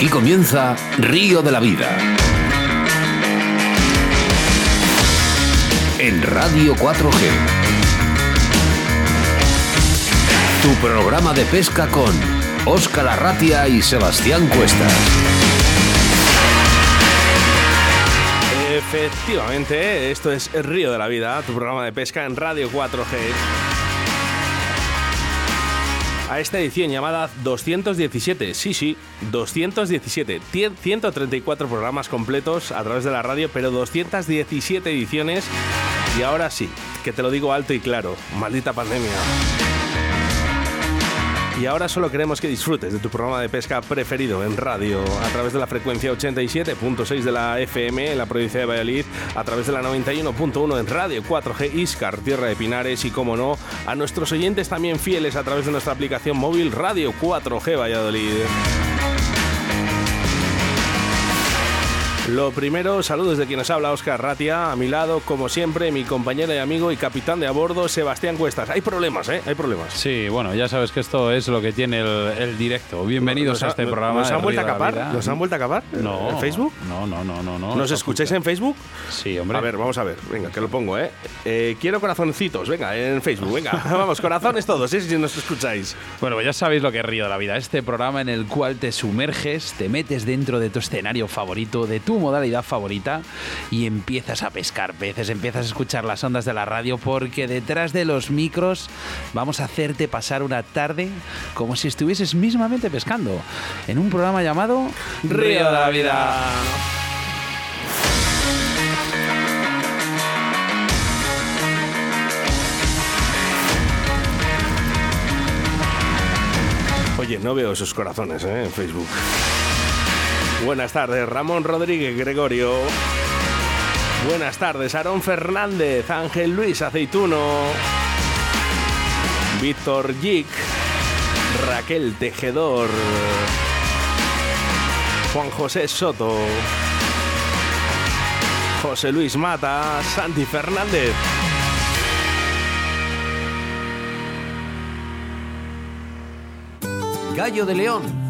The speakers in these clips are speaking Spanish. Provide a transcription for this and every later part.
Aquí comienza Río de la Vida. En Radio 4G. Tu programa de pesca con Óscar Arratia y Sebastián Cuestas. Efectivamente, esto es Río de la Vida, tu programa de pesca en Radio 4G a esta edición llamada 217. Sí, sí, 217. 134 programas completos a través de la radio, pero 217 ediciones. Y ahora sí, que te lo digo alto y claro, maldita pandemia. Y ahora solo queremos que disfrutes de tu programa de pesca preferido en radio, a través de la frecuencia 87.6 de la FM en la provincia de Valladolid, a través de la 91.1 en Radio 4G Iscar, Tierra de Pinares y, como no, a nuestros oyentes también fieles a través de nuestra aplicación móvil Radio 4G Valladolid. Lo primero, saludos de quien nos habla, Oscar Ratia. A mi lado, como siempre, mi compañero y amigo y capitán de a bordo, Sebastián Cuestas. Hay problemas, ¿eh? Hay problemas. Sí, bueno, ya sabes que esto es lo que tiene el, directo. Bienvenidos a este programa. ¿Nos han vuelto a capar? ¿Nos han vuelto a capar? No. ¿En Facebook? No, no, no, no. no ¿Nos escucháis en Facebook? Sí, hombre. A ver, vamos a ver. Venga, que lo pongo, ¿eh? eh quiero corazoncitos, venga, en Facebook, venga. vamos, corazones todos, ¿eh? Si nos escucháis. Bueno, pues ya sabéis lo que es Río de la Vida. Este programa en el cual te sumerges, te metes dentro de tu escenario favorito, de tu modalidad favorita y empiezas a pescar peces, empiezas a escuchar las ondas de la radio porque detrás de los micros vamos a hacerte pasar una tarde como si estuvieses mismamente pescando en un programa llamado Río de la Vida. Oye, no veo esos corazones ¿eh? en Facebook. Buenas tardes, Ramón Rodríguez Gregorio. Buenas tardes, Aarón Fernández, Ángel Luis Aceituno, Víctor Gic, Raquel Tejedor, Juan José Soto, José Luis Mata, Santi Fernández. Gallo de León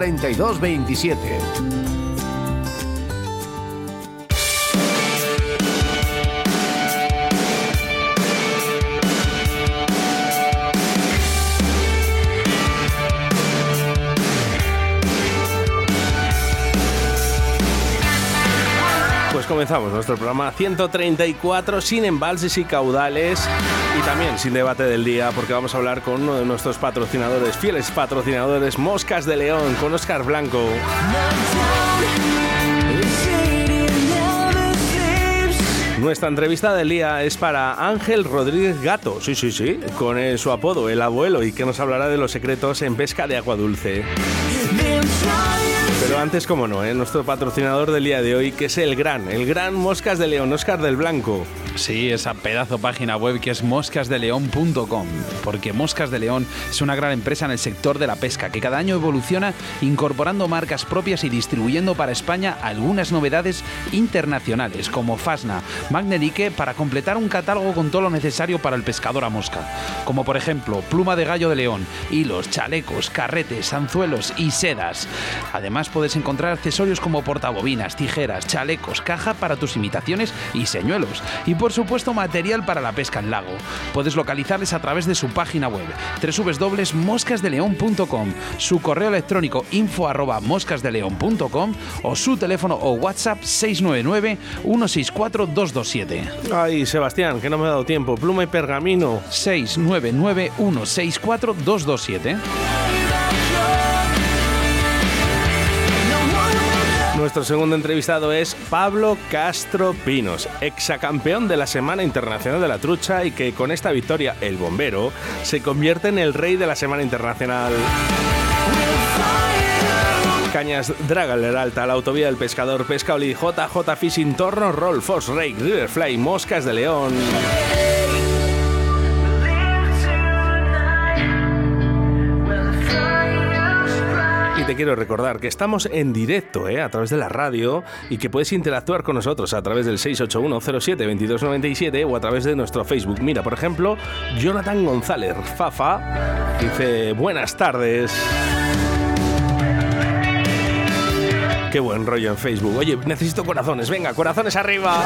27. Comenzamos nuestro programa 134 sin embalses y caudales y también sin debate del día porque vamos a hablar con uno de nuestros patrocinadores, fieles patrocinadores, Moscas de León, con Oscar Blanco. Nuestra entrevista del día es para Ángel Rodríguez Gato, sí, sí, sí, con su apodo, el abuelo, y que nos hablará de los secretos en pesca de agua dulce. Pero antes, como no, ¿eh? nuestro patrocinador del día de hoy, que es el gran, el gran Moscas de León, Oscar del Blanco. Sí, esa pedazo página web que es moscasdeleón.com, porque Moscas de León es una gran empresa en el sector de la pesca que cada año evoluciona incorporando marcas propias y distribuyendo para España algunas novedades internacionales como Fasna, Magnelique para completar un catálogo con todo lo necesario para el pescador a mosca, como por ejemplo pluma de gallo de león, hilos, chalecos, carretes, anzuelos y sedas. Además puedes encontrar accesorios como portabobinas, tijeras, chalecos, caja para tus imitaciones y señuelos. Por supuesto material para la pesca en lago. Puedes localizarles a través de su página web www.moscasdeleon.com, su correo electrónico info moscasdeleon.com o su teléfono o WhatsApp 699 164 227. Ay, Sebastián, que no me ha dado tiempo. Pluma y pergamino. 699 164 227. Nuestro segundo entrevistado es Pablo Castro Pinos, exacampeón de la Semana Internacional de la Trucha y que con esta victoria, el bombero, se convierte en el rey de la Semana Internacional. Cañas, Dragaler Alta, la autovía del pescador, Pescaoli, JJ Fishing, Torno, Roll, Foss, Rake, Riverfly, Moscas de León. Quiero recordar que estamos en directo ¿eh? a través de la radio y que puedes interactuar con nosotros a través del 681-07-2297 o a través de nuestro Facebook. Mira, por ejemplo, Jonathan González Fafa dice buenas tardes. Qué buen rollo en Facebook. Oye, necesito corazones. Venga, corazones arriba.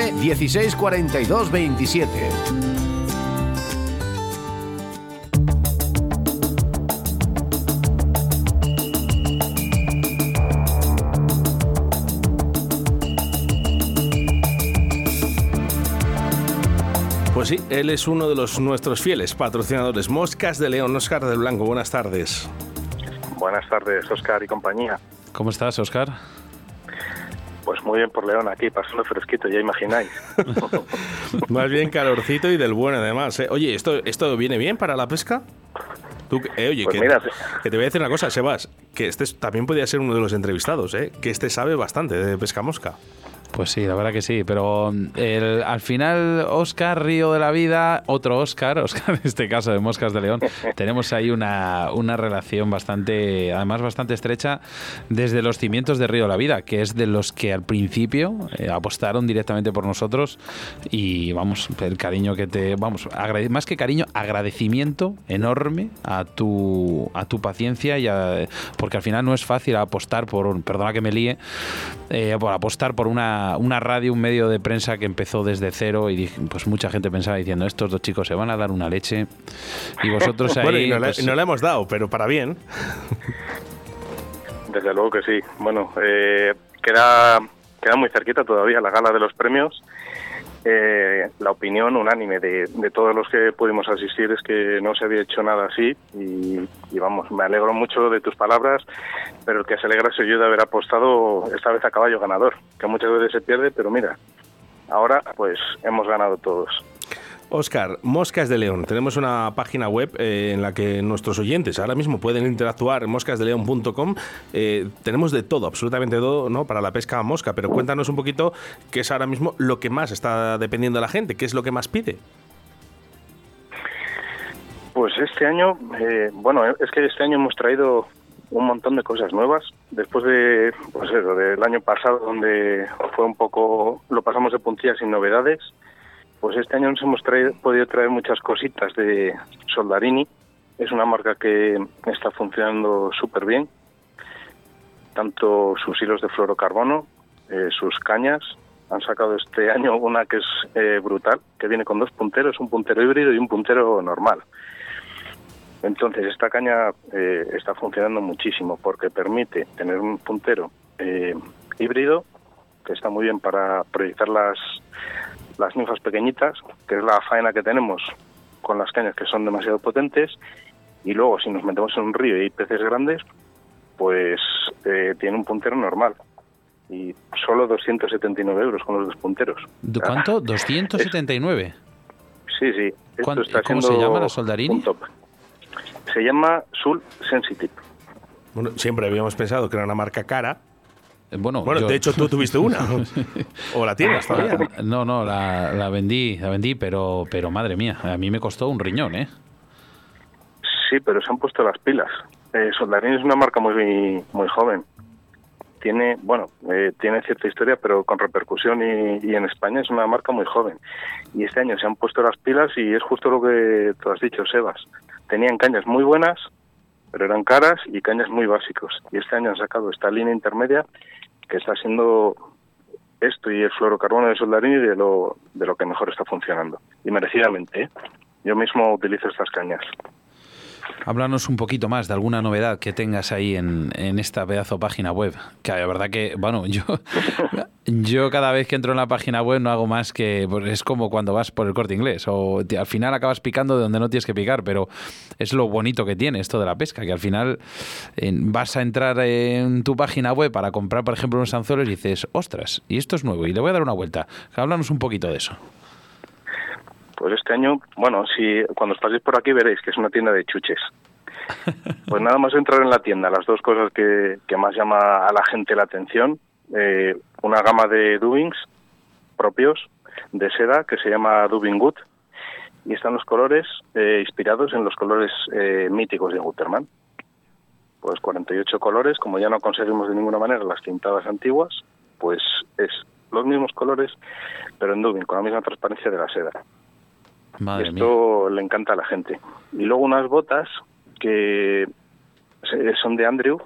16 42 27. Pues sí, él es uno de los nuestros fieles patrocinadores. Moscas de León, Oscar del Blanco. Buenas tardes. Buenas tardes, Oscar y compañía. ¿Cómo estás, Oscar? Pues muy bien por León aquí, pasando fresquito, ya imagináis. Más bien calorcito y del bueno además. ¿eh? Oye, ¿esto, ¿esto viene bien para la pesca? Tú, eh, oye, Pues que, mira, que te voy a decir una cosa, Sebas, que este es- también podría ser uno de los entrevistados, ¿eh? que este sabe bastante de pesca mosca. Pues sí, la verdad que sí, pero mm, el- al final, Oscar Río de la Vida, otro Oscar, Oscar en este caso de Moscas de León, tenemos ahí una, una relación bastante, además bastante estrecha desde los cimientos de Río de la Vida, que es de los que al principio eh, apostaron directamente por nosotros y vamos, el cariño que te, vamos, más que cariño, agradecimiento enorme a tu, a tu paciencia y a- porque al final no es fácil apostar por, perdona que me líe, eh, por apostar por una, una radio, un medio de prensa que empezó desde cero y dije, pues mucha gente pensaba diciendo, estos dos chicos se van a dar una leche y vosotros ahí... bueno, y no, le, pues, y no le hemos dado, pero para bien. Desde luego que sí. Bueno, eh, queda, queda muy cerquita todavía la gala de los premios. Eh, la opinión unánime de, todos los que pudimos asistir es que no se había hecho nada así y, y vamos, me alegro mucho de tus palabras, pero el que se alegra soy yo de haber apostado esta vez a caballo ganador, que muchas veces se pierde, pero mira, ahora pues hemos ganado todos. Oscar, Moscas de León. Tenemos una página web eh, en la que nuestros oyentes ahora mismo pueden interactuar moscasdeleón.com. Eh, tenemos de todo, absolutamente todo, ¿no? Para la pesca a mosca, pero cuéntanos un poquito qué es ahora mismo lo que más está dependiendo de la gente, qué es lo que más pide. Pues este año, eh, bueno, es que este año hemos traído un montón de cosas nuevas. Después de, pues eso, del año pasado, donde fue un poco, lo pasamos de puntillas sin novedades, pues este año nos hemos traído, podido traer muchas cositas de Soldarini. Es una marca que está funcionando súper bien. Tanto sus hilos de fluorocarbono, eh, sus cañas. Han sacado este año una que es eh, brutal, que viene con dos punteros, un puntero híbrido y un puntero normal. Entonces, esta caña eh, está funcionando muchísimo porque permite tener un puntero híbrido que está muy bien para proyectar las, las ninfas pequeñitas, que es la faena que tenemos con las cañas que son demasiado potentes. Y luego, si nos metemos en un río y hay peces grandes, pues eh, tiene un puntero normal. Y solo 279 euros con los dos punteros. ¿De ¿Cuánto? 279. Sí, sí. Esto ¿Cuán- está cómo se siendo llama la Soldarini? un top. Se llama Sul Sensitive. Bueno, siempre habíamos pensado que era una marca cara. Eh, Bueno, Bueno, yo- de hecho tú tuviste una. ¿O la tienes todavía? No, no, la, la vendí, la vendí, pero, pero madre mía, a mí me costó un riñón, ¿eh? Sí, pero se han puesto las pilas. Eh, Soldarini es una marca muy muy joven. Tiene, bueno, eh, tiene cierta historia, pero con repercusión y, y en España es una marca muy joven. Y este año se han puesto las pilas y es justo lo que tú has dicho, Sebas. Tenían cañas muy buenas, pero eran caras y cañas muy básicos. Y este año han sacado esta línea intermedia que está siendo esto y el fluorocarbono de Soldarini de lo, de lo que mejor está funcionando. Y merecidamente, ¿eh? Yo mismo utilizo estas cañas. Háblanos un poquito más de alguna novedad que tengas ahí en, esta pedazo página web. Que la verdad que, bueno, yo, yo cada vez que entro en la página web no hago más que. pues es como cuando vas por el corte inglés. O al final acabas picando de donde no tienes que picar, pero es lo bonito que tiene esto de la pesca, que al final vas a entrar en tu página web para comprar, por ejemplo, unos anzuelos y dices, ostras, y esto es nuevo, y le voy a dar una vuelta. Háblanos un poquito de eso. Pues este año, bueno, si cuando os paséis por aquí veréis que es una tienda de chuches. Pues nada más entrar en la tienda, las dos cosas que, que más llama a la gente la atención, eh, una gama de dubings propios de seda que se llama Dubing Good y están los colores eh, inspirados en los colores eh, míticos de Gutermann. Pues 48 colores, como ya no conseguimos de ninguna manera las tintadas antiguas, pues es los mismos colores, pero en Dubing, con la misma transparencia de la seda. Madre mía. Esto le encanta a la gente. Y luego unas botas que son de Andrew,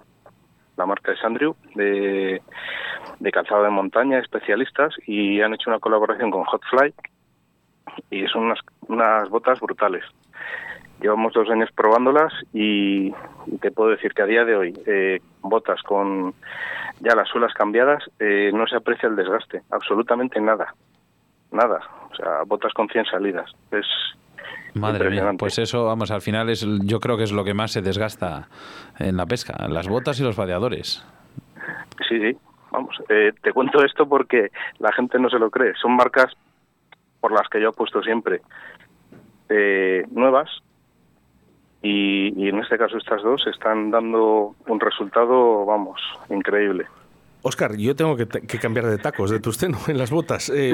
la marca es Andrew, de, de calzado de montaña, especialistas, y han hecho una colaboración con Hotfly, y son unas, unas botas brutales. Llevamos dos años probándolas y, y te puedo decir que a día de hoy, eh, botas con ya las suelas cambiadas, eh, no se aprecia el desgaste, absolutamente nada. Nada. O sea, botas con 100 salidas. Es Madre mía, pues eso, vamos, al final es, yo creo que es lo que más se desgasta en la pesca, las botas y los vadeadores. Sí, sí. Vamos, eh, te cuento esto porque la gente no se lo cree. Son marcas por las que yo apuesto siempre. Eh, nuevas. Y, y en este caso estas dos están dando un resultado, vamos, increíble. Oscar, yo tengo que, cambiar de tacos de tusteno en las botas. Eh,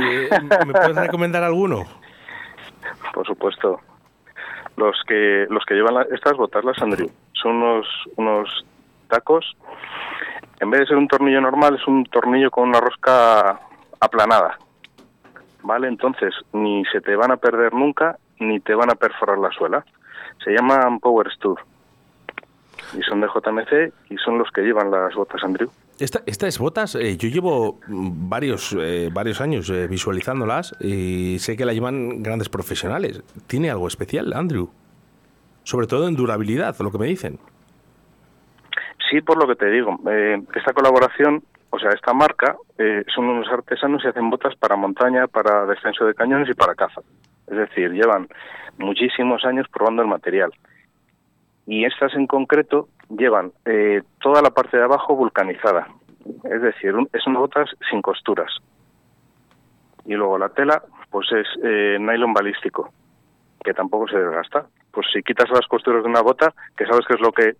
¿Me puedes recomendar alguno? Por supuesto. Los que los que llevan estas botas, las Andrew, son unos unos tacos. En vez de ser un tornillo normal, es un tornillo con una rosca aplanada. ¿Vale? Entonces, ni se te van a perder nunca, ni te van a perforar la suela. Se llaman Power Stud. Y son de JMC y son los que llevan las botas Andrew. Esta, estas botas, eh, yo llevo mm, varios, eh, varios años eh, visualizándolas y sé que la llevan grandes profesionales. ¿Tiene algo especial, Andrew? Sobre todo en durabilidad, lo que me dicen. Sí, por lo que te digo. Eh, esta colaboración, o sea, esta marca, son unos artesanos y hacen botas para montaña, para descenso de cañones y para caza. Es decir, llevan muchísimos años probando el material. Y estas en concreto llevan eh, toda la parte de abajo vulcanizada. Es decir, un- es unas botas sin costuras. Y luego la tela, pues es eh, nylon balístico, que tampoco se desgasta. Pues si quitas las costuras de una bota, que sabes que es lo que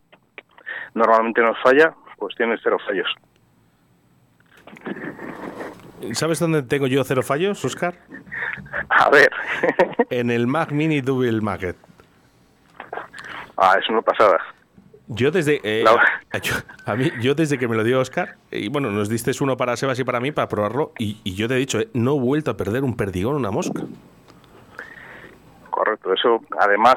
normalmente nos falla, pues tienes cero fallos. ¿Sabes dónde tengo yo cero fallos, Oscar? A ver, En el Mac Mini Double Market. Ah, es una pasada. Yo desde eh, yo, a mí yo desde que me lo dio Oscar y bueno nos diste uno para Sebas y para mí para probarlo y, y yo te he dicho eh, no he vuelto a perder un perdigón una mosca Correcto, eso además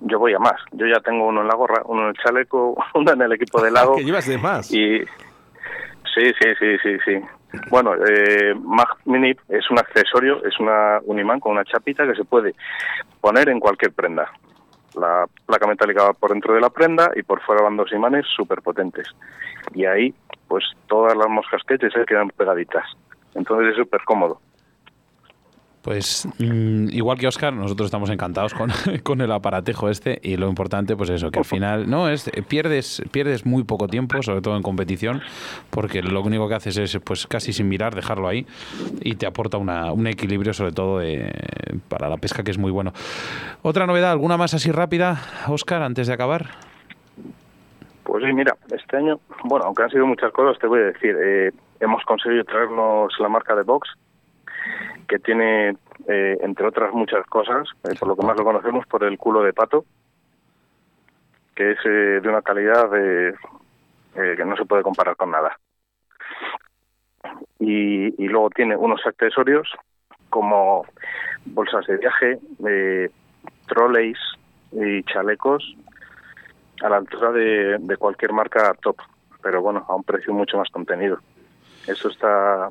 yo voy a más. Yo ya tengo uno en la gorra, uno en el chaleco, uno en el equipo de lado. que llevas de más Y sí, sí, sí, sí, sí. Bueno, eh, Mag Mini es un accesorio, es una, un imán con una chapita que se puede poner en cualquier prenda. La placa metálica va por dentro de la prenda y por fuera van dos imanes súper potentes. Y ahí, pues todas las moscas que se quedan pegaditas. Entonces es súper cómodo. Pues mm, igual que Oscar, nosotros estamos encantados con, con, el aparatejo este y lo importante pues eso, que al final no es pierdes pierdes muy poco tiempo, sobre todo en competición, porque lo único que haces es pues casi sin mirar dejarlo ahí y te aporta una, un equilibrio sobre todo para la pesca que es muy bueno. Otra novedad, alguna más así rápida, Oscar, antes de acabar. Pues sí, mira, este año, bueno, aunque han sido muchas cosas, te voy a decir, eh, hemos conseguido traernos la marca de Box que tiene, eh, entre otras muchas cosas, eh, por lo que más lo conocemos, por el culo de pato, que es eh, de una calidad que no se puede comparar con nada. Y, y, luego tiene unos accesorios como bolsas de viaje, trolleys y chalecos a la altura de, de cualquier marca top, pero bueno, a un precio mucho más contenido. Eso está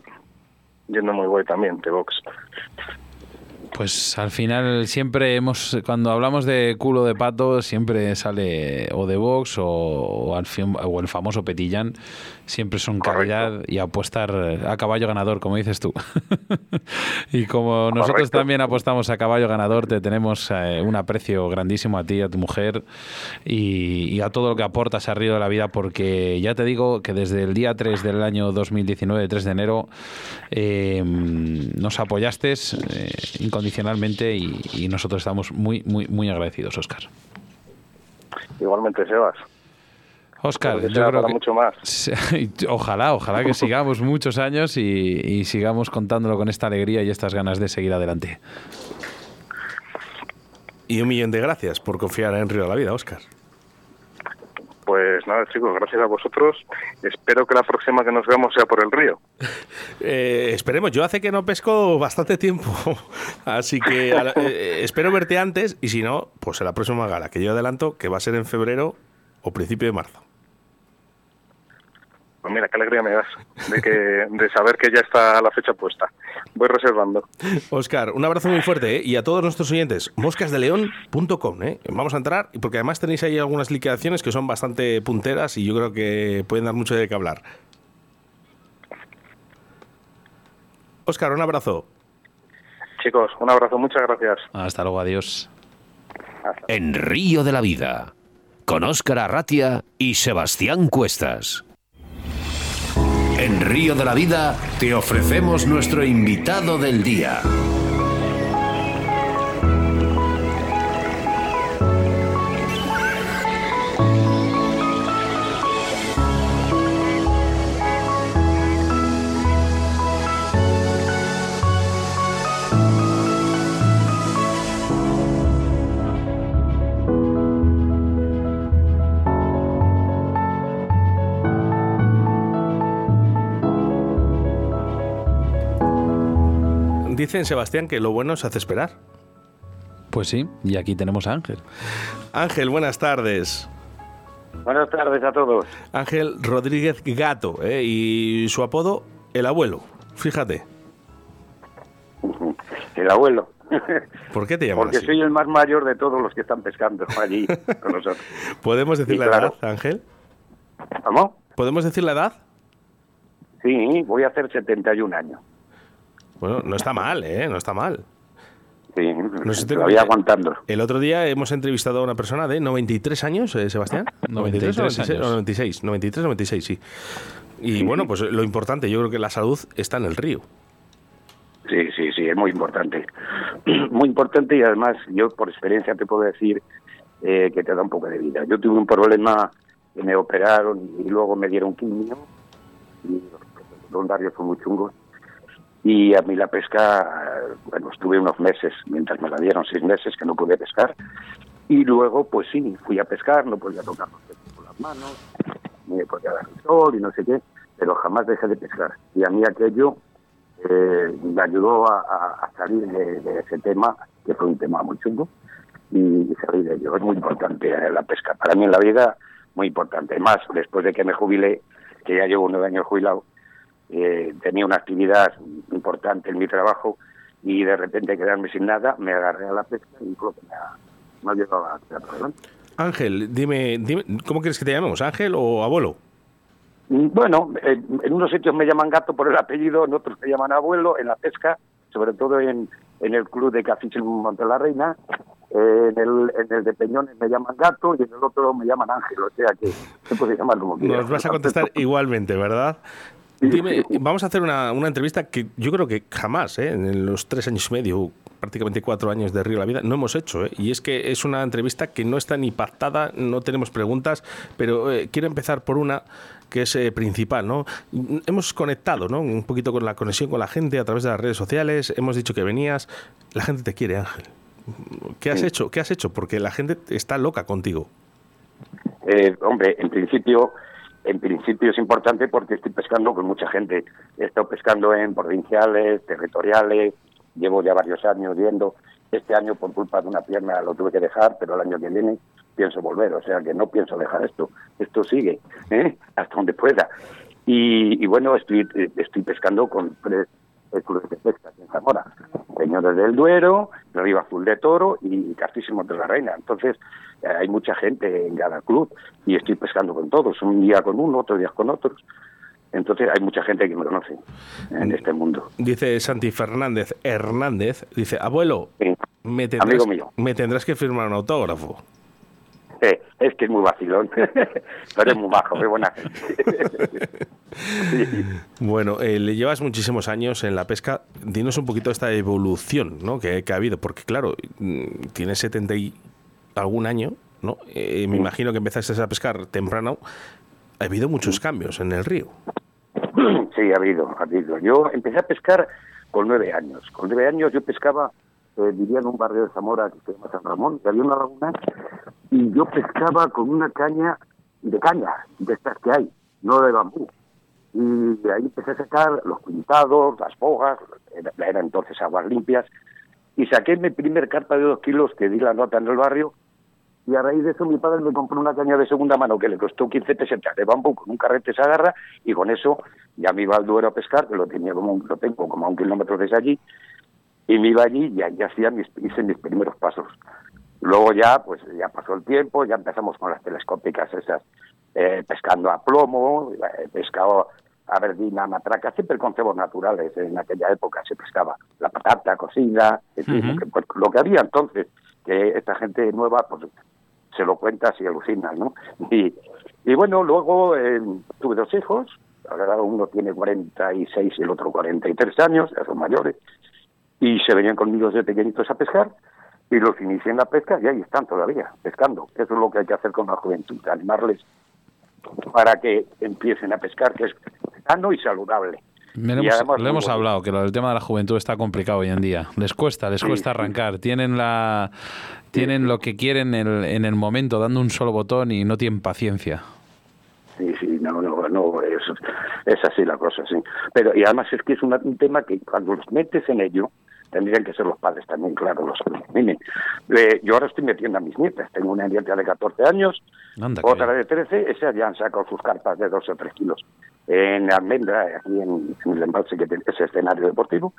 yendo muy guay también, de Vox. Pues al final siempre hemos, cuando hablamos de culo de pato, siempre sale o de Vox o, o, o el famoso Petillán. Siempre son calidad y apostar a caballo ganador, como dices tú. y como nosotros también apostamos a caballo ganador, te tenemos eh, un aprecio grandísimo a ti, a tu mujer y, a todo lo que aportas a Río de la Vida, porque ya te digo que desde el día 3 del año 2019, 3 de enero, em, nos apoyaste eh, incondicionalmente y, y nosotros estamos muy, muy, muy agradecidos, Oscar. Igualmente, Sebas. Oscar, yo creo que mucho más. Ojalá, ojalá que sigamos muchos años y, sigamos contándolo con esta alegría y estas ganas de seguir adelante. Y un millón de gracias por confiar en Río de la Vida, Oscar. Pues nada, chicos, gracias a vosotros. Espero que la próxima que nos veamos sea por el río. Eh, esperemos, yo hace que no pesco bastante tiempo, así que eh, espero verte antes y si no, pues en la próxima gala, que yo adelanto que va a ser en febrero o principio de marzo. Pues mira, qué alegría me das de, que, de saber que ya está la fecha puesta. Voy reservando. Oscar, un abrazo muy fuerte ¿eh? y a todos nuestros oyentes, moscasdeleón.com. ¿eh? Vamos a entrar porque además tenéis ahí algunas liquidaciones que son bastante punteras y yo creo que pueden dar mucho de qué hablar. Oscar, un abrazo. Chicos, un abrazo, muchas gracias. Hasta luego, adiós. En Río de la Vida, con Óscar Arratia y Sebastián Cuestas. En Río de la Vida te ofrecemos nuestro invitado del día. Dicen, Sebastián, que lo bueno se hace esperar. Pues sí, y aquí tenemos a Ángel. Ángel, buenas tardes. Buenas tardes a todos. Ángel Rodríguez Gato, ¿eh? y su apodo, el abuelo. Fíjate. El abuelo. ¿Por qué te llamas Porque soy el más mayor de todos los que están pescando allí con nosotros. ¿Podemos decir la edad, Ángel? ¿Cómo? ¿Podemos decir la edad? Sí, voy a hacer 71 años. Bueno, no está mal, ¿eh? No está mal. Sí, no sé todavía aguantando. El otro día hemos entrevistado a una persona de 93 años, ¿eh, Sebastián. 93, 96, o 96, 93, 96, sí. Y bueno, pues lo importante, yo creo que la salud está en el río. Sí, sí, sí, es muy importante. Muy importante y además yo por experiencia te puedo decir eh, que te da un poco de vida. Yo tuve un problema que me operaron y luego me dieron quimio y los secundarios son muy chungos y a mí la pesca, bueno, estuve unos meses, mientras me la dieron seis meses que no pude pescar. Y luego, pues sí, fui a pescar, no podía tocar los peces con las manos, me podía dar el sol y no sé qué, pero jamás dejé de pescar. Y a mí aquello eh, me ayudó a, salir de, ese tema, que fue un tema muy chungo, y, salir de ello. Es muy importante eh, la pesca. Para mí en la vida, muy importante. Más, después de que me jubilé, que ya llevo nueve años jubilado, eh, tenía una actividad importante en mi trabajo y de repente quedarme sin nada, me agarré a la pesca y creo que me ha, me ha ayudado a Ángel, dime, dime, ¿cómo quieres que te llamemos? ¿Ángel o abuelo? Mm, bueno, en unos sitios me llaman gato por el apellido, en otros me llaman abuelo, en la pesca, sobre todo en, en el club de Cafísimo Monte la Reina, en el, en el de Peñones me llaman gato y en el otro me llaman ángel, o sea que se puede llamar como quieras. Nos vas a contestar igualmente, ¿verdad? Dime, vamos a hacer una, una, entrevista que yo creo que jamás, ¿eh? en los tres años y medio, prácticamente cuatro años de Río la Vida, no hemos hecho. ¿eh? Y es que es una entrevista que no está ni pactada, no tenemos preguntas, pero eh, quiero empezar por una que es eh, principal, ¿no? Hemos conectado, ¿no? Un poquito con la conexión con la gente a través de las redes sociales, hemos dicho que venías, la gente te quiere, Ángel. ¿Qué has hecho? ¿Qué has hecho? Porque la gente está loca contigo. hombre, en principio en principio es importante porque estoy pescando con mucha gente. He estado pescando en provinciales, territoriales, llevo ya varios años yendo. Este año, por culpa de una pierna, lo tuve que dejar, pero el año que viene pienso volver. O sea que no pienso dejar esto. Esto sigue, ¿eh? hasta donde pueda. Y, bueno, estoy, estoy pescando con clubes de pesca en Zamora. Señores del Duero, Río Azul de Toro y Castísimo de la Reina. Entonces, hay mucha gente en cada club y estoy pescando con todos, un día con uno, otro día con otros. Entonces hay mucha gente que me conoce en este mundo. Dice Santi Fernández Hernández, dice, abuelo, me, tendrás, amigo mío. me tendrás que firmar un autógrafo. Es que es muy vacilón, pero es muy bajo, muy buena Bueno, eh, le llevas muchísimos años en la pesca. Dinos un poquito esta evolución ¿no? que, que ha habido, porque claro, mm, tienes 70 y algún año, ¿no? Eh, me imagino que empezaste a pescar temprano. Ha habido muchos cambios en el río. Sí, ha habido, ha habido. Yo empecé a pescar con nueve años. Con nueve años yo pescaba, eh, vivía en un barrio de Zamora que se llama San Ramón, que había una laguna, y yo pescaba con una caña de caña, de estas que hay, no de bambú. Y ahí empecé a sacar los pintados, las fogas, eran era entonces aguas limpias, y saqué mi primer carpa de dos kilos que di la nota en el barrio y a raíz de eso mi padre me compró una caña de segunda mano que le costó 15 pesetas de bambú con un carrete se agarra y con eso ya me iba al Duero a pescar, que lo tenía como lo tengo como a un kilómetro desde allí y me iba allí y ya hacía mis, hice mis primeros pasos. Luego ya, pues ya pasó el tiempo, ya empezamos con las telescópicas esas, eh, pescando a plomo, eh, pescado a verdina, matraca, siempre con cebos naturales. En aquella época se pescaba la patata cocida, pues, lo que había entonces, que esta gente nueva pues se lo cuenta y alucina, ¿no? Y, y bueno, luego eh, tuve dos hijos, ahora uno tiene 46 y el otro 43 años, ya son mayores, y se venían conmigo desde pequeñitos a pescar, y los inicié en la pesca y ahí están todavía, pescando. Eso es lo que hay que hacer con la juventud, animarles para que empiecen a pescar, que es sano y saludable. Le hemos, hablado que el tema de la juventud está complicado hoy en día. Les cuesta, les cuesta arrancar. Tienen la tienen lo que quieren en el, en el momento, dando un solo botón y no tienen paciencia. Sí, sí, no, es, es así la cosa, sí. Pero y además es que es un tema que cuando los metes en ello, tendrían que ser los padres también, claro, los que eh, yo ahora estoy metiendo a mis nietas, tengo una nieta de 14 años, otra de 13, esas ya han sacado sus carpas de 2 o 3 kilos en Almendra, aquí en, el embalse que tiene ese escenario deportivo.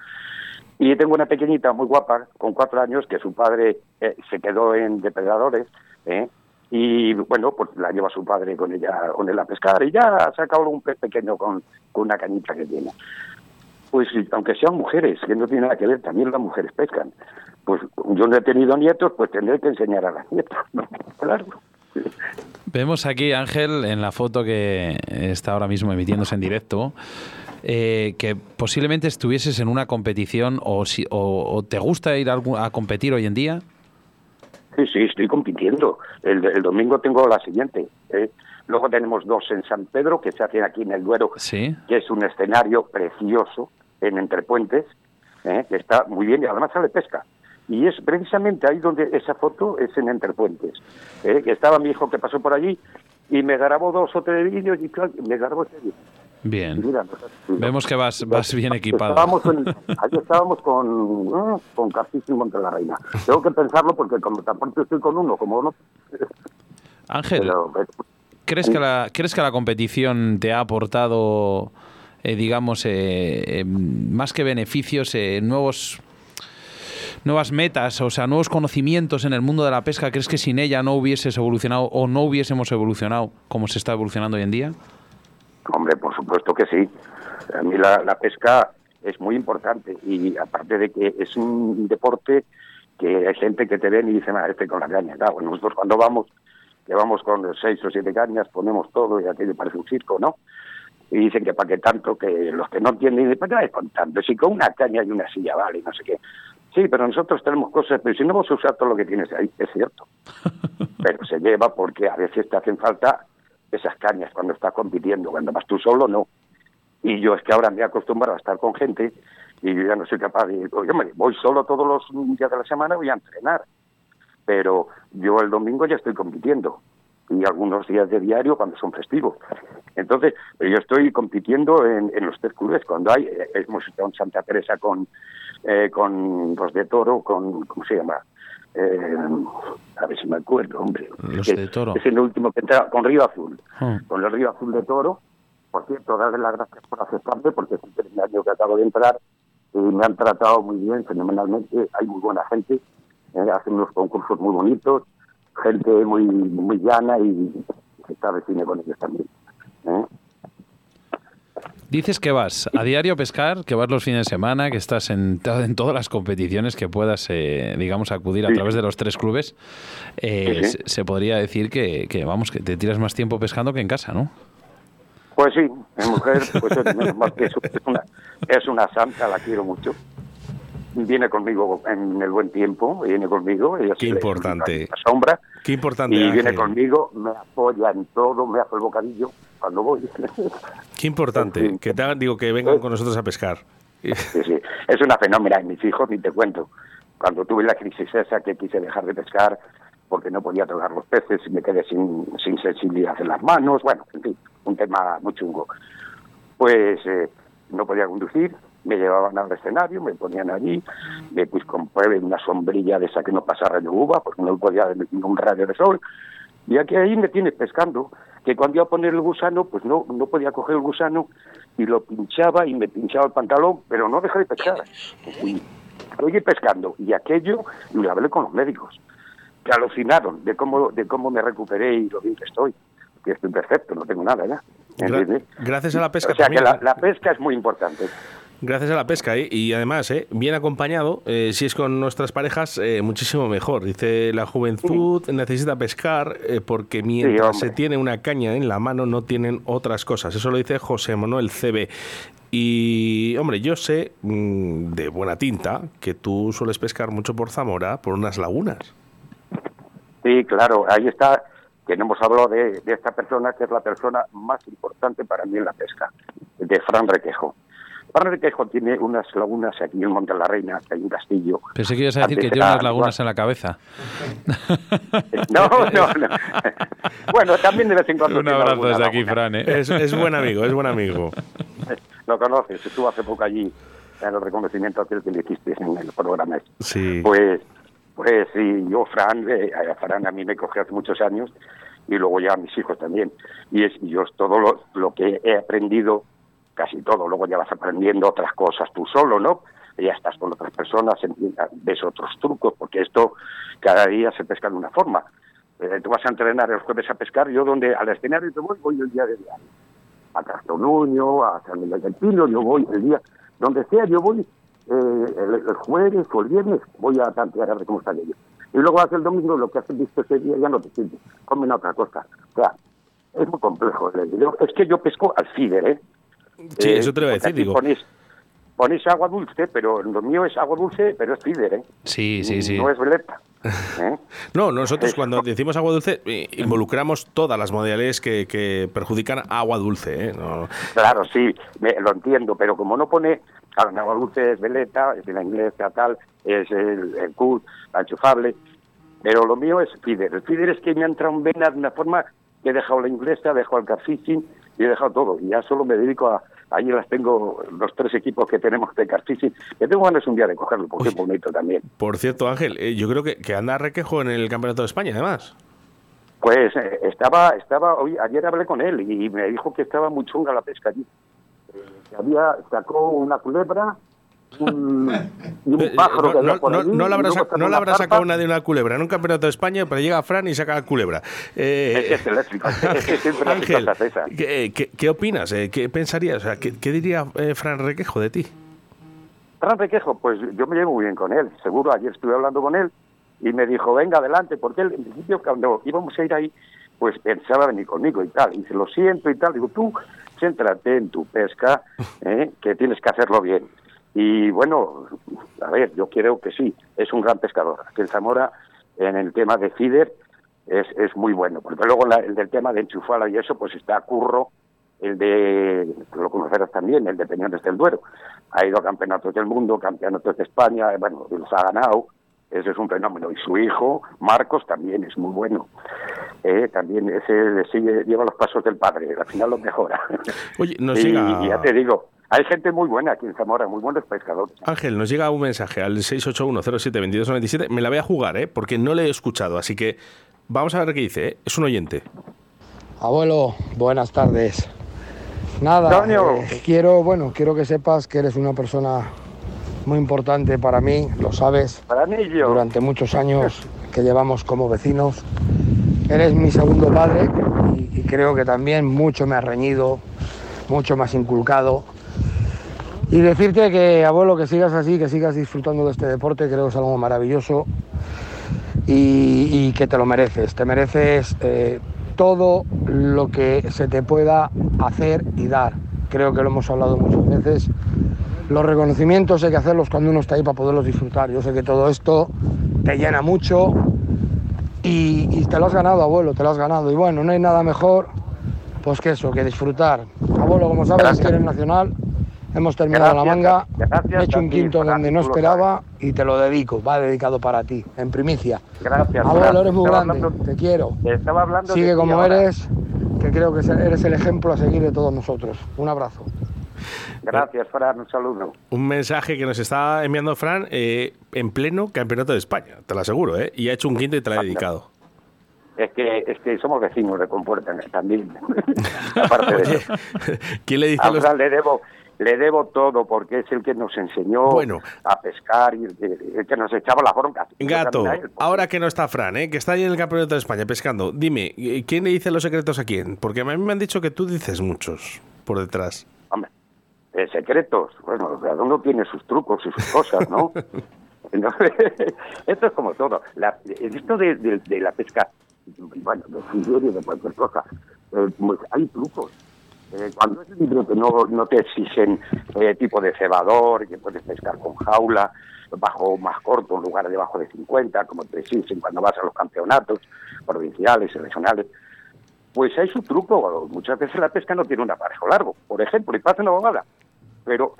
Y tengo una pequeñita muy guapa, con cuatro años, que su padre eh, se quedó en depredadores, ¿eh? Y bueno, pues la lleva su padre con ella con él a pescar, y ya ha sacado un pez pequeño con, una cañita que tiene pues aunque sean mujeres, que no tiene nada que ver, también las mujeres pescan. Pues yo no he tenido nietos, pues tendré que enseñar a las nietas, Claro. Vemos aquí, Ángel, en la foto que está ahora mismo emitiéndose en directo, eh, que posiblemente estuvieses en una competición o, si, o, te gusta ir a, competir hoy en día. Sí, sí, estoy compitiendo. El, domingo tengo la siguiente. ¿eh? Luego tenemos dos en San Pedro, que se hacen aquí en el Duero, ¿Sí? que es un escenario precioso en Entrepuentes, ¿eh? que está muy bien y además sale pesca. Y es precisamente ahí donde esa foto es en Entrepuentes. ¿eh? Que estaba mi hijo que pasó por allí y me grabó dos o tres vídeos y me grabó ese vídeo. Bien. Vemos que vas, vas bien equipado. Estábamos allí estábamos con, con Castillo y Monte la Reina. Tengo que pensarlo porque como tampoco estoy con uno, como no. Ángel, ¿crees, que la, ¿crees que la competición te ha aportado eh, digamos, eh, eh, más que beneficios, nuevos nuevas metas, o sea, nuevos conocimientos en el mundo de la pesca, ¿crees que sin ella no hubieses evolucionado o no hubiésemos evolucionado como se está evolucionando hoy en día? Hombre, supuesto que sí. A mí la, pesca es muy importante y aparte de que es un deporte que hay gente que te ven y dice, ah, este con la caña. Claro, nosotros cuando vamos, que vamos con seis o siete cañas, ponemos todo y aquello parece un circo, ¿no? Y dicen que para qué tanto, que los que no entienden, ¿para qué con tanto? Si con una caña y una silla vale, no sé qué. Sí, pero nosotros tenemos cosas, pero si no vamos a usar todo lo que tienes ahí, es cierto. Pero se lleva porque a veces te hacen falta esas cañas cuando estás compitiendo, cuando vas tú solo, no. Y yo es que ahora me he acostumbrado a estar con gente y yo ya no soy capaz de... Oye, voy solo todos los días de la semana, voy a entrenar. Pero yo el domingo ya estoy compitiendo y algunos días de diario cuando son festivos. Entonces, yo estoy compitiendo en, los tres clubes. Cuando hay, eh, hemos estado en Santa Teresa con, eh, con los de Toro, con, ¿cómo se llama? Eh, a ver si me acuerdo, hombre. Los de Toro. Es el último que entra con Río Azul. Hmm. Con el Río Azul de Toro. Por cierto, darle las gracias por aceptarme, porque es el primer año que acabo de entrar y me han tratado muy bien, fenomenalmente. Hay muy buena gente, hacen unos concursos muy bonitos gente muy muy llana y se está cine con ellos también. ¿eh? Dices que vas a diario a pescar, que vas los fines de semana, que estás en, en todas las competiciones que puedas, eh, digamos, acudir a través de los tres clubes. Eh, se, podría decir que, que, vamos, que te tiras más tiempo pescando que en casa, ¿no? Pues sí, mi mujer pues es, una, es una santa, la quiero mucho viene conmigo en el buen tiempo, viene conmigo. Ella Qué importante. La sombra. Qué importante. Y viene conmigo, me apoya en todo, me hace el bocadillo cuando voy. Qué importante. Que te digo, que vengan con nosotros a pescar. Sí, sí. Es una fenómena. mis hijos, ni te cuento. Cuando tuve la crisis esa que quise dejar de pescar porque no podía tocar los peces y me quedé sin, sin sensibilidad en las manos. Bueno, en fin, un tema muy chungo. Pues eh, no podía conducir, me llevaban al escenario, me ponían allí, me pues compruebe una sombrilla de esa que no pasa rayo uva, porque no podía un radio de sol, y aquí ahí me tienes pescando, que cuando iba a poner el gusano, pues no, no podía coger el gusano, y lo pinchaba y me pinchaba el pantalón, pero no dejé de pescar. Y estoy pescando, y aquello, y lo hablé con los médicos, que alucinaron de cómo, de cómo me recuperé y lo bien que estoy, que estoy perfecto, no tengo nada ya. Gracias a la pesca. O sea que la pesca es muy importante. Gracias a la pesca, ¿eh? y además, ¿eh? bien acompañado, eh, si es con nuestras parejas, eh, muchísimo mejor. Dice, la juventud necesita pescar porque mientras se tiene una caña en la mano no tienen otras cosas. Eso lo dice José Manuel CB. Y, hombre, yo sé mm, de buena tinta que tú sueles pescar mucho por Zamora, por unas lagunas. Sí, claro, ahí está, que no hemos hablado de, de esta persona, que es la persona más importante para mí en la pesca, de Fran Requejo de Quejo tiene unas lagunas aquí en Monte la Reina, hay un castillo. Pensé que ibas a decir que tiene unas lagunas en la cabeza. No, no, no. Bueno, también de vez en cuando. Un abrazo desde aquí, Fran. ¿eh? Es, buen amigo, es buen amigo. Lo conoces, estuvo hace poco allí en el reconocimiento aquel que le hiciste en el programa. Sí. Pues, pues sí, yo, Fran, eh, Fran a mí me cogió hace muchos años y luego ya a mis hijos también. Y es yo es todo lo, lo que he aprendido casi todo, luego ya vas aprendiendo otras cosas tú solo, ¿no? Ya estás con otras personas, ves otros trucos, porque esto cada día se pesca de una forma. Eh, tú vas a entrenar el jueves a pescar, yo donde al escenario te voy, voy el día de día. A Castonuño, a San Miguel del Pino, yo voy el día, donde sea, yo voy eh, el, jueves o el viernes, voy a tantear a ver cómo están ellos. Y luego hace el domingo lo que has visto ese día ya no te sirve, comen otra cosa. O sea, es muy complejo. Es que yo pesco al feeder, ¿eh? Sí, eso te lo voy a decir, digo. Ponéis, agua dulce, pero lo mío es agua dulce, pero es feeder, ¿eh? Sí, sí, sí. No es veleta. ¿eh? No, nosotros cuando decimos agua dulce eh, involucramos todas las modalidades que, que perjudican agua dulce. ¿eh? Claro, sí, lo entiendo, pero como no pone, claro, agua dulce es veleta, es de la inglesa tal, es el, el CUT, la enchufable, pero lo mío es feeder. El feeder es que me ha entrado en vena de una forma que he dejado la inglesa, he dejado el carfishing y he dejado todo. Y ya solo me dedico a. Ahí las tengo, los tres equipos que tenemos de carfishing, que tengo ganas un día de cogerlo, porque es bonito también. Por cierto, Ángel, eh, yo creo que, que anda Requejo en el Campeonato de España, además. Pues eh, estaba, estaba hoy, ayer hablé con él y me dijo que estaba muy chunga la pesca allí. Eh, que había, sacó una culebra, un, un pájaro no, no, no, no, la habrá, sacado una de una culebra en un campeonato de España, pero llega Fran y saca la culebra. Eh, es eléctrico. Ángel, ¿qué, qué, qué, opinas? Eh, ¿Qué pensarías? O sea, ¿qué, ¿qué, diría eh, Fran Requejo de ti? Fran Requejo, pues yo me llevo muy bien con él, seguro, ayer estuve hablando con él y me dijo, venga, adelante, porque él, en principio, cuando íbamos a ir ahí, pues pensaba venir conmigo y tal, y dice, lo siento y tal, digo, tú, céntrate en tu pesca, ¿eh? que tienes que hacerlo bien. Y bueno, a ver, yo creo que sí, es un gran pescador. En Zamora, en el tema de feeder, es, es muy bueno, porque luego la, el del tema de enchufala y eso, pues está Curro, el de, lo conocerás también, el de Peñones del Duero. Ha ido a campeonatos del mundo, campeonatos de España, bueno, los ha ganado, ese es un fenómeno. Y su hijo, Marcos, también es muy bueno. Eh, también ese sigue, lleva los pasos del padre, al final lo mejora. Oye, nos y, llega... y ya te digo, hay gente muy buena aquí en Zamora, muy buenos pescadores. Ángel, nos llega un mensaje al 681072297. Me la voy a jugar, ¿eh? porque no le he escuchado, así que vamos a ver qué dice. ¿eh? Es un oyente. Abuelo, buenas tardes. Nada, eh, quiero, bueno, quiero que sepas que eres una persona muy importante para mí, lo sabes, Para mí yo, durante muchos años que llevamos como vecinos. Eres mi segundo padre y, y creo que también mucho me has reñido, mucho me has inculcado. Y decirte que, abuelo, que sigas así, que sigas disfrutando de este deporte, creo que es algo maravilloso y, y que te lo mereces. Te mereces eh, todo lo que se te pueda hacer y dar. Creo que lo hemos hablado muchas veces. Los reconocimientos hay que hacerlos cuando uno está ahí para poderlos disfrutar. Yo sé que todo esto te llena mucho y, y te lo has ganado, abuelo, te lo has ganado. Y bueno, no hay nada mejor pues que eso, que disfrutar. Abuelo, como sabes, eres nacional. Hemos terminado la manga, gracias he hecho un a ti, quinto Fran, donde no esperaba y te lo dedico, va dedicado para ti, en primicia. gracias. Abuelo, Fran. eres muy grande, hablando- te quiero. estaba hablando de Sigue ti como ahora. eres, que creo que eres el ejemplo a seguir de todos nosotros. Un abrazo. Gracias, Fran, un saludo. Un mensaje que nos está enviando Fran eh, en pleno campeonato de España, te lo aseguro, ¿eh? y ha hecho un quinto y te lo ha dedicado. Es que, es que somos vecinos de Compuerta también. Aparte de eso. ¿Quién le dice A los... Fran le debo, le debo todo porque es el que nos enseñó Bueno. a pescar y el que, el que nos echaba las broncas. Gato, él, ahora que no está Fran, ¿eh? que está ahí en el campeonato de España pescando, dime, ¿quién le dice los secretos a quién? Porque a mí me han dicho que tú dices muchos por detrás. Hombre, eh, secretos. Bueno, cada uno tiene sus trucos y sus cosas, ¿no? Esto es como todo. La, esto de, de- de la pesca, bueno, de cualquier cosa, eh, pues hay trucos. Eh, cuando es libre que no, no te exigen eh, tipo de cebador, que puedes pescar con jaula, bajo más corto en lugar de bajo de 50, como te exigen cuando vas a los campeonatos provinciales, regionales, pues hay su truco. Muchas veces la pesca no tiene un aparejo largo, por ejemplo, y pasa una bobada. Pero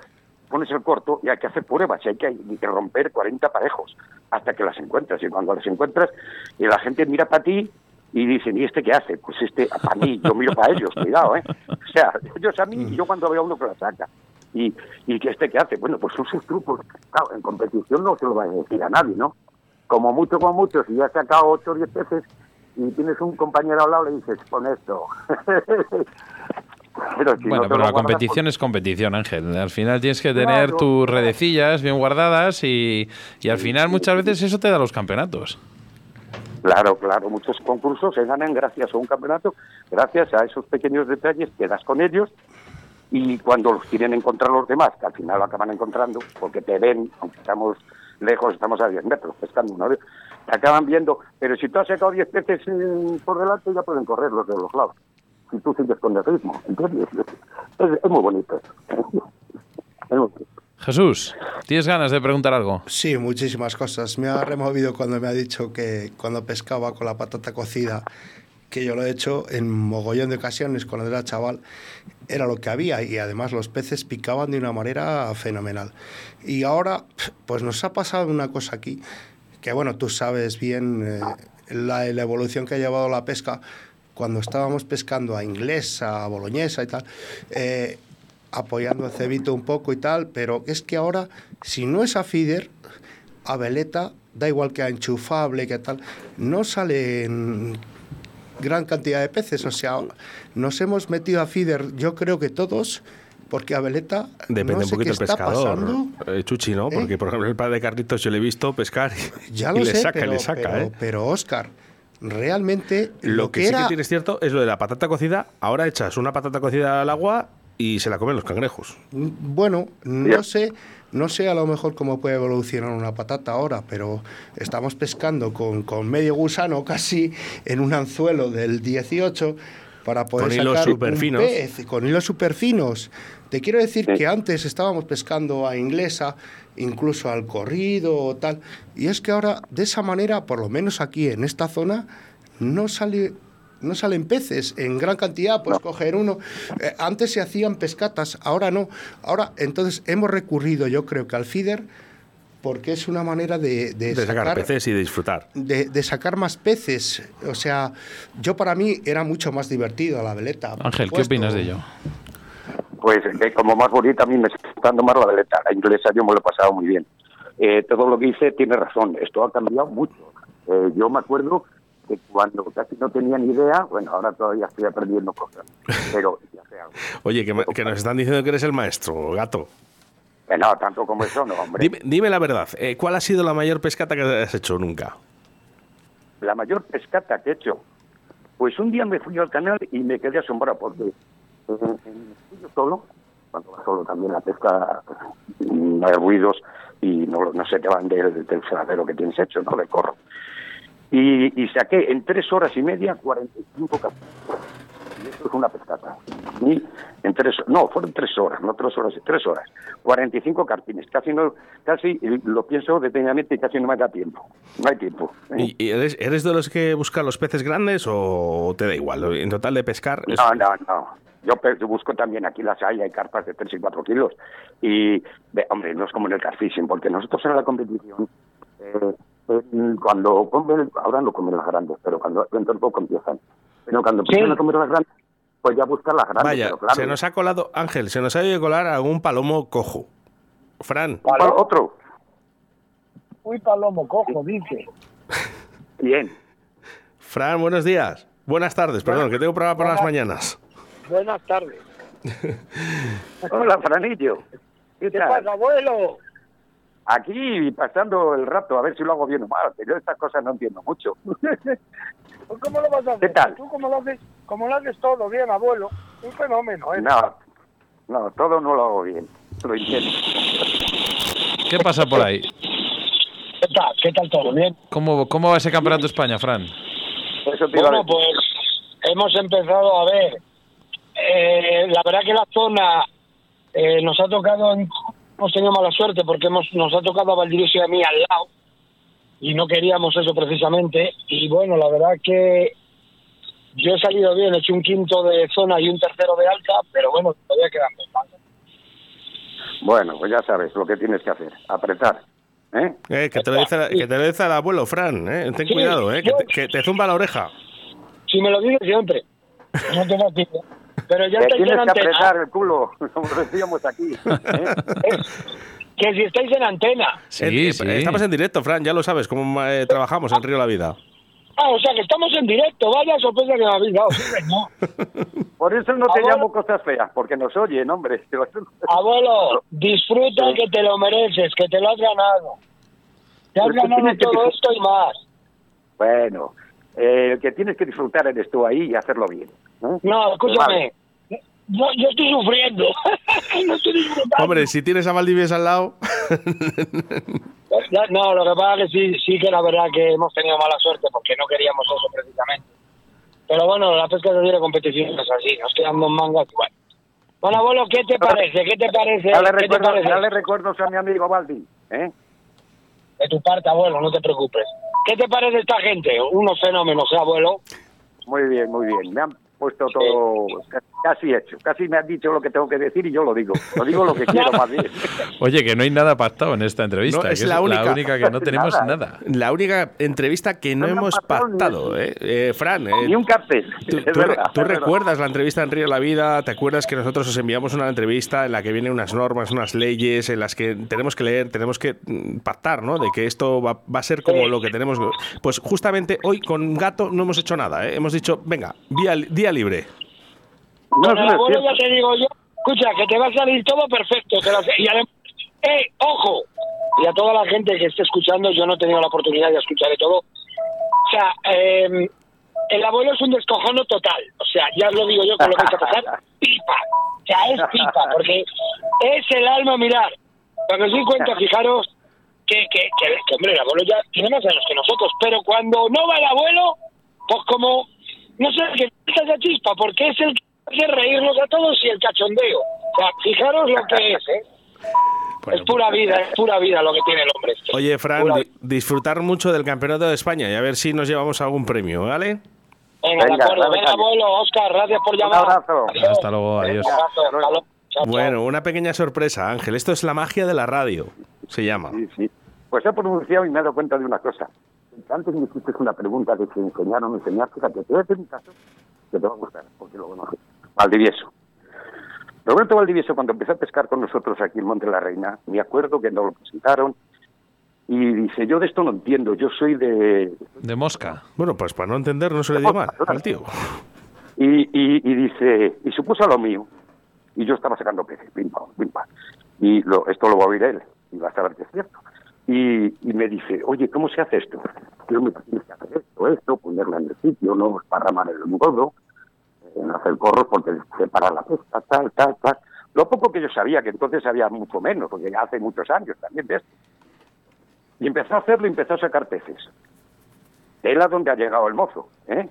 pones el corto y hay que hacer pruebas y hay que, hay que romper 40 parejos hasta que las encuentras. Y cuando las encuentras, y la gente mira para ti y dicen, ¿y este qué hace? Pues este, para mí, yo miro para ellos, cuidado, ¿eh? O sea, ellos a mí y yo cuando veo a uno que la saca. Y, y que este qué hace, bueno, pues son sus trucos. Claro, en competición no se lo va a decir a nadie, ¿no? Como mucho, como mucho, si ya has sacado 8 o 10 veces y tienes un compañero al lado, le dices, pon esto. Pero si no Bueno, pero la competición es competición, Ángel. Al final tienes que tener Claro, tus redecillas bien guardadas y, y al final muchas veces eso te da los campeonatos. Claro, claro, muchos concursos se ganan gracias a un campeonato, gracias a esos pequeños detalles que das con ellos y cuando los quieren encontrar los demás, que al final lo acaban encontrando, porque te ven, aunque estamos lejos, estamos a 10 metros pescando una vez, te acaban viendo, pero si tú has sacado 10 peces eh, por delante ya pueden correr los de los lados, si tú sigues con el ritmo, ¿entiendes? Es, es muy bonito. Es muy bonito. Jesús, ¿tienes ganas de preguntar algo? Sí, muchísimas cosas. Me ha removido cuando me ha dicho que cuando pescaba con la patata cocida, que yo lo he hecho en mogollón de ocasiones cuando era chaval, era lo que había y además los peces picaban de una manera fenomenal. Y ahora, pues nos ha pasado una cosa aquí, que bueno, tú sabes bien eh, la, la evolución que ha llevado la pesca cuando estábamos pescando a inglesa, a boloñesa y tal. eh, apoyando el cebito un poco y tal, pero es que ahora, si no es a feeder, a veleta, da igual que a enchufable, que tal, no salen gran cantidad de peces. O sea, nos hemos metido a feeder, yo creo que todos, porque a veleta Depende no un poquito del pescador, eh, Chuchi, ¿no? ¿Eh? Porque, por ejemplo, el padre de Carlitos yo le he visto pescar y, Ya y lo le sé, saca pero, y le saca, pero, ¿eh? pero, Oscar, realmente Lo, que, sí era... que tienes cierto es lo de la patata cocida. Ahora echas una patata cocida al agua y se la comen los cangrejos. Bueno, no sé, no sé a lo mejor cómo puede evolucionar una patata ahora, pero estamos pescando con, con medio gusano casi en un anzuelo del 18 para poder Con hilos sacar superfinos. un pez, con hilos superfinos. Te quiero decir que antes estábamos pescando a inglesa, incluso al corrido o tal, y es que ahora de esa manera, por lo menos aquí en esta zona, no sale no salen peces en gran cantidad, puedes coger uno. Eh, antes se hacían pescatas, ahora no. Ahora, entonces hemos recurrido, yo creo que al feeder, porque es una manera de, de De sacar sacar peces y de disfrutar. de, de sacar más peces. O sea, yo para mí era mucho más divertido la veleta. Ángel, ¿qué opinas de ello? Pues que como más bonita a mí me está gustando más la veleta. La inglesa yo me lo he pasado muy bien. Eh, todo lo que dice tiene razón. Esto ha cambiado mucho. Eh, yo me acuerdo que cuando casi no tenía ni idea, bueno, ahora todavía estoy aprendiendo cosas, pero ya sé algo. Oye, que, que nos están diciendo que eres el maestro, gato. Eh, no, tanto como eso no, hombre. Dime, dime la verdad, eh, ¿cuál ha sido la mayor pescata que has hecho nunca? La mayor pescata que he hecho. Pues un día me fui al canal y me quedé asombrado porque eh, en yo solo, cuando vas solo también la pesca, mm, no hay ruidos y no, no se te van del, del que tienes hecho, ¿no? De corro. Y, y saqué en tres horas y media 45 capturas. Y eso es una pescata. Y en tres, no, fueron tres horas, no tres horas, tres horas. 45 carpines. Casi no, casi lo pienso detenidamente y casi no me da tiempo. No hay tiempo. ¿eh? ¿Y, eres, eres de los que buscan los peces grandes o te da igual? En total de pescar. es- No, no, no. Yo busco también aquí las hay, hay carpas de 3 y 4 kilos. Y, hombre, no es como en el carfishing, porque nosotros en la competición, eh, cuando comen, ahora no comen las grandes, pero cuando dentro de poco empiezan. Pero cuando empiezan a comer las grandes, pues ya buscan las grandes. Vaya, pero claro, se nos ha colado, Ángel, se nos ha ido colar algún palomo cojo. Fran, ¿cuál otro? Uy, palomo cojo, dice. Bien. Fran, buenos días. Buenas tardes, perdón, que tengo programa por las mañanas. Buenas tardes. Hola, Franillo. ¿Qué ¿Qué tal? pasa, abuelo? Aquí pasando el rato, a ver si lo hago bien o mal, yo estas cosas no entiendo mucho. Pues, ¿Cómo lo vas a hacer? ¿Qué tal? Tú como lo haces, como lo haces todo bien, abuelo. Un fenómeno, ¿eh? No, no, todo no lo hago bien. Lo intento. ¿Qué pasa por ahí? ¿Qué tal? ¿Qué tal todo? ¿Bien? ¿Cómo, cómo va ese campeonato de España, Fran? Eso te Bueno, pues hemos empezado a ver. Eh, la verdad que la zona eh, nos ha tocado, en- hemos tenido mala suerte porque hemos nos ha tocado a Valdivieso y a mí al lado y no queríamos eso precisamente. Y bueno, la verdad que yo he salido bien, he hecho un quinto de zona y un tercero de alta, pero bueno, todavía quedan dos más. Bueno, pues ya sabes lo que tienes que hacer, apretar. ¿eh? Eh, que, te lo dice, que te lo dice el abuelo, Fran. eh, Ten Sí, cuidado, eh, que, te, que te zumba la oreja. Si me lo dices siempre, no te fastidio. Pero ya en tienes que antena. apretar el culo, como decíamos aquí. ¿eh? Que si estáis en antena. Sí, Eh, eh, sí. Estamos en directo, Fran, ya lo sabes, cómo eh, trabajamos en Río La Vida. Ah, o sea que estamos en directo. Vaya sorpresa que me habéis dado. Sí, señor. Por eso no te Abuelo- llamo cosas feas, porque nos oyen, hombre. Abuelo, disfruta que te lo mereces, que te lo has ganado. Te has Pero ganado que todo esto y más. Bueno, eh, el que tienes que disfrutar eres tú ahí y hacerlo bien. ¿Eh? No, escúchame. Yo, yo estoy sufriendo. no estoy disfrutando. Hombre, si tienes a Valdivieso al lado. No, lo que pasa es que sí, sí que la verdad que hemos tenido mala suerte porque no queríamos eso precisamente. Pero bueno, la pesca se tiene competición es así, nos quedan dos mangas igual. Bueno, abuelo, ¿qué te parece? ¿Qué te parece? Dale ¿Qué te recuerdos, parece? dale recuerdos a mi amigo Baldi. ¿eh? De tu parte, abuelo, no te preocupes. ¿Qué te parece esta gente? Unos fenómenos, ¿eh, abuelo? Muy bien, muy bien. Me han puesto todo ca- casi hecho. Casi me han dicho lo que tengo que decir y yo lo digo. Lo digo lo que quiero más bien. Oye, que no hay nada pactado en esta entrevista. No, que es la única. que no tenemos Nada. nada. La única entrevista que no hemos pactado, ¿eh? Eh, Fran, eh, Ni un cartel. Tú, Es tú verdad, re- tú es verdad. recuerdas la entrevista en Río de la Vida, ¿te acuerdas que nosotros os enviamos una entrevista en la que vienen unas normas, unas leyes, en las que tenemos que leer, tenemos que mm, pactar, ¿no? De que esto va, va a ser como Sí. lo que tenemos. Pues justamente hoy con Gato no hemos hecho nada, ¿eh? Hemos dicho, venga, día, día libre. No, Con el no es abuelo cierto. ya te digo yo, escucha, que te va a salir todo perfecto. Te y además, ¡eh, ojo! Y a toda la gente que esté escuchando, yo no he tenido la oportunidad de escuchar de todo. O sea, eh, el abuelo es un descojono total. O sea, ya os lo digo yo con lo que a pasar, pipa. O sea, es pipa, porque es el alma mirar. Cuando os doy cuenta, fijaros que, que, que, que, hombre, el abuelo ya tiene más años que nosotros, pero cuando no va el abuelo, pues como, no sé, que está esa chispa, porque es el que hace reírnos a todos y el cachondeo. O sea, fijaros lo que es, ¿eh? es pura vida, es pura vida lo que tiene el hombre. este. Oye, Fran, di- disfrutar mucho del Campeonato de España y a ver si nos llevamos algún premio, ¿vale? Venga, de Venga, acuerdo, dale, venga, dale. abuelo, Oscar, gracias por Un llamar. abrazo. Adiós. Hasta luego, adiós. Un abrazo, hasta luego. Chao, chao. Bueno, una pequeña sorpresa, Ángel. Esto es la magia de la radio, se llama. Sí, sí. Pues he pronunciado y me he dado cuenta de una cosa. Antes me hiciste una pregunta de si enseñaron o enseñar. Fíjate, te voy a hacer un caso que te va a gustar, porque lo conoces. Valdivieso. Roberto Valdivieso, cuando empezó a pescar con nosotros aquí en Monte la Reina, me acuerdo que nos lo presentaron y dice, yo de esto no entiendo, yo soy de... De mosca. Bueno, pues para no entender no se le dio mal al tío. Y, y, y dice, y supuso a lo mío. Y yo estaba sacando peces, pim pam, pim pam. Y lo, esto lo va a oír él, y va a saber que es cierto. Y, y me dice, oye, ¿cómo se hace esto? Yo me tienes que hacer esto, esto, ponerla en el sitio, no esparramar el godo, en hacer corros porque separa la pesca, tal, tal, tal. Lo poco que yo sabía, que entonces había mucho menos, porque ya hace muchos años también de esto. Y empezó a hacerlo y empezó a sacar peces. Él a donde ha llegado el mozo, ¿eh?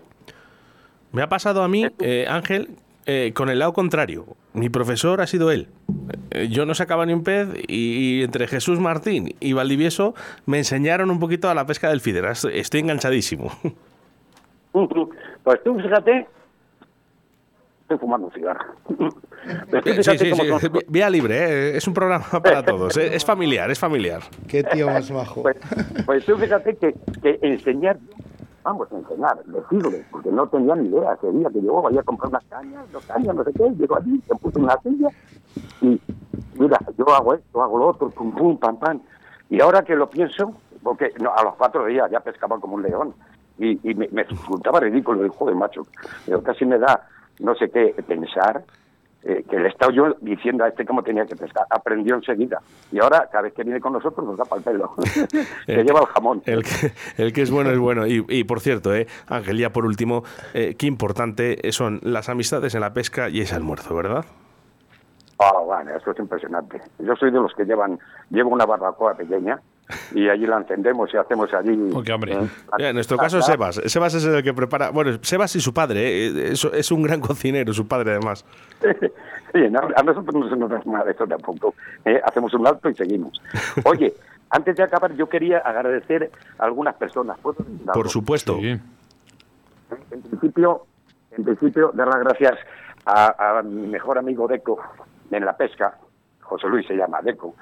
Me ha pasado a mí, eh, Ángel, eh, con el lado contrario. Mi profesor ha sido él. Yo no sacaba ni un pez y, y entre Jesús Martín y Valdivieso me enseñaron un poquito a la pesca del fidera. Estoy, estoy enganchadísimo. Pues tú fíjate, estoy fumando un cigarro. Tú Sí, fíjate sí, cómo sí. son- Vía libre, eh, es un programa para todos. eh, Es familiar, es familiar. Qué tío más majo. Pues, pues tú fíjate que, que enseñar, vamos a enseñar, decirle, porque no tenía ni idea. Ese día que llegó, vaya a comprar unas cañas, dos cañas, no sé qué, llegó allí, se puso en una silla y mira, yo hago esto, hago lo otro, pum, pum, pam, pam. Y ahora que lo pienso, porque no, a los cuatro días ya pescaba como un león y, y me, me resultaba ridículo el joder, macho. Pero casi me da no sé qué pensar eh, que le he estado yo diciendo a este cómo tenía que pescar. Aprendió enseguida. Y ahora, cada vez que viene con nosotros, nos da para el pelo. Se lleva el jamón. El que, el que es bueno es bueno. Y, y, por cierto, eh, Ángel, ya por último, eh, qué importante son las amistades en la pesca y ese almuerzo, ¿verdad? Ah, bueno, eso es impresionante. Yo soy de los que llevan, llevo una barbacoa pequeña y allí la encendemos y hacemos allí. Porque, hombre. eh, Mira, en nuestro caso, Sebas. Sebas es el que prepara. Bueno, Sebas y su padre. eh, Es, es un gran cocinero, su padre, además. Sí, no, a nosotros no se nos da mal eso tampoco. eh, hacemos un alto y seguimos. Oye, antes de acabar, yo quería agradecer a algunas personas. Por supuesto. Sí. En principio, en principio, dar las gracias a, a mi mejor amigo Deco en la pesca, José Luis se llama Deco,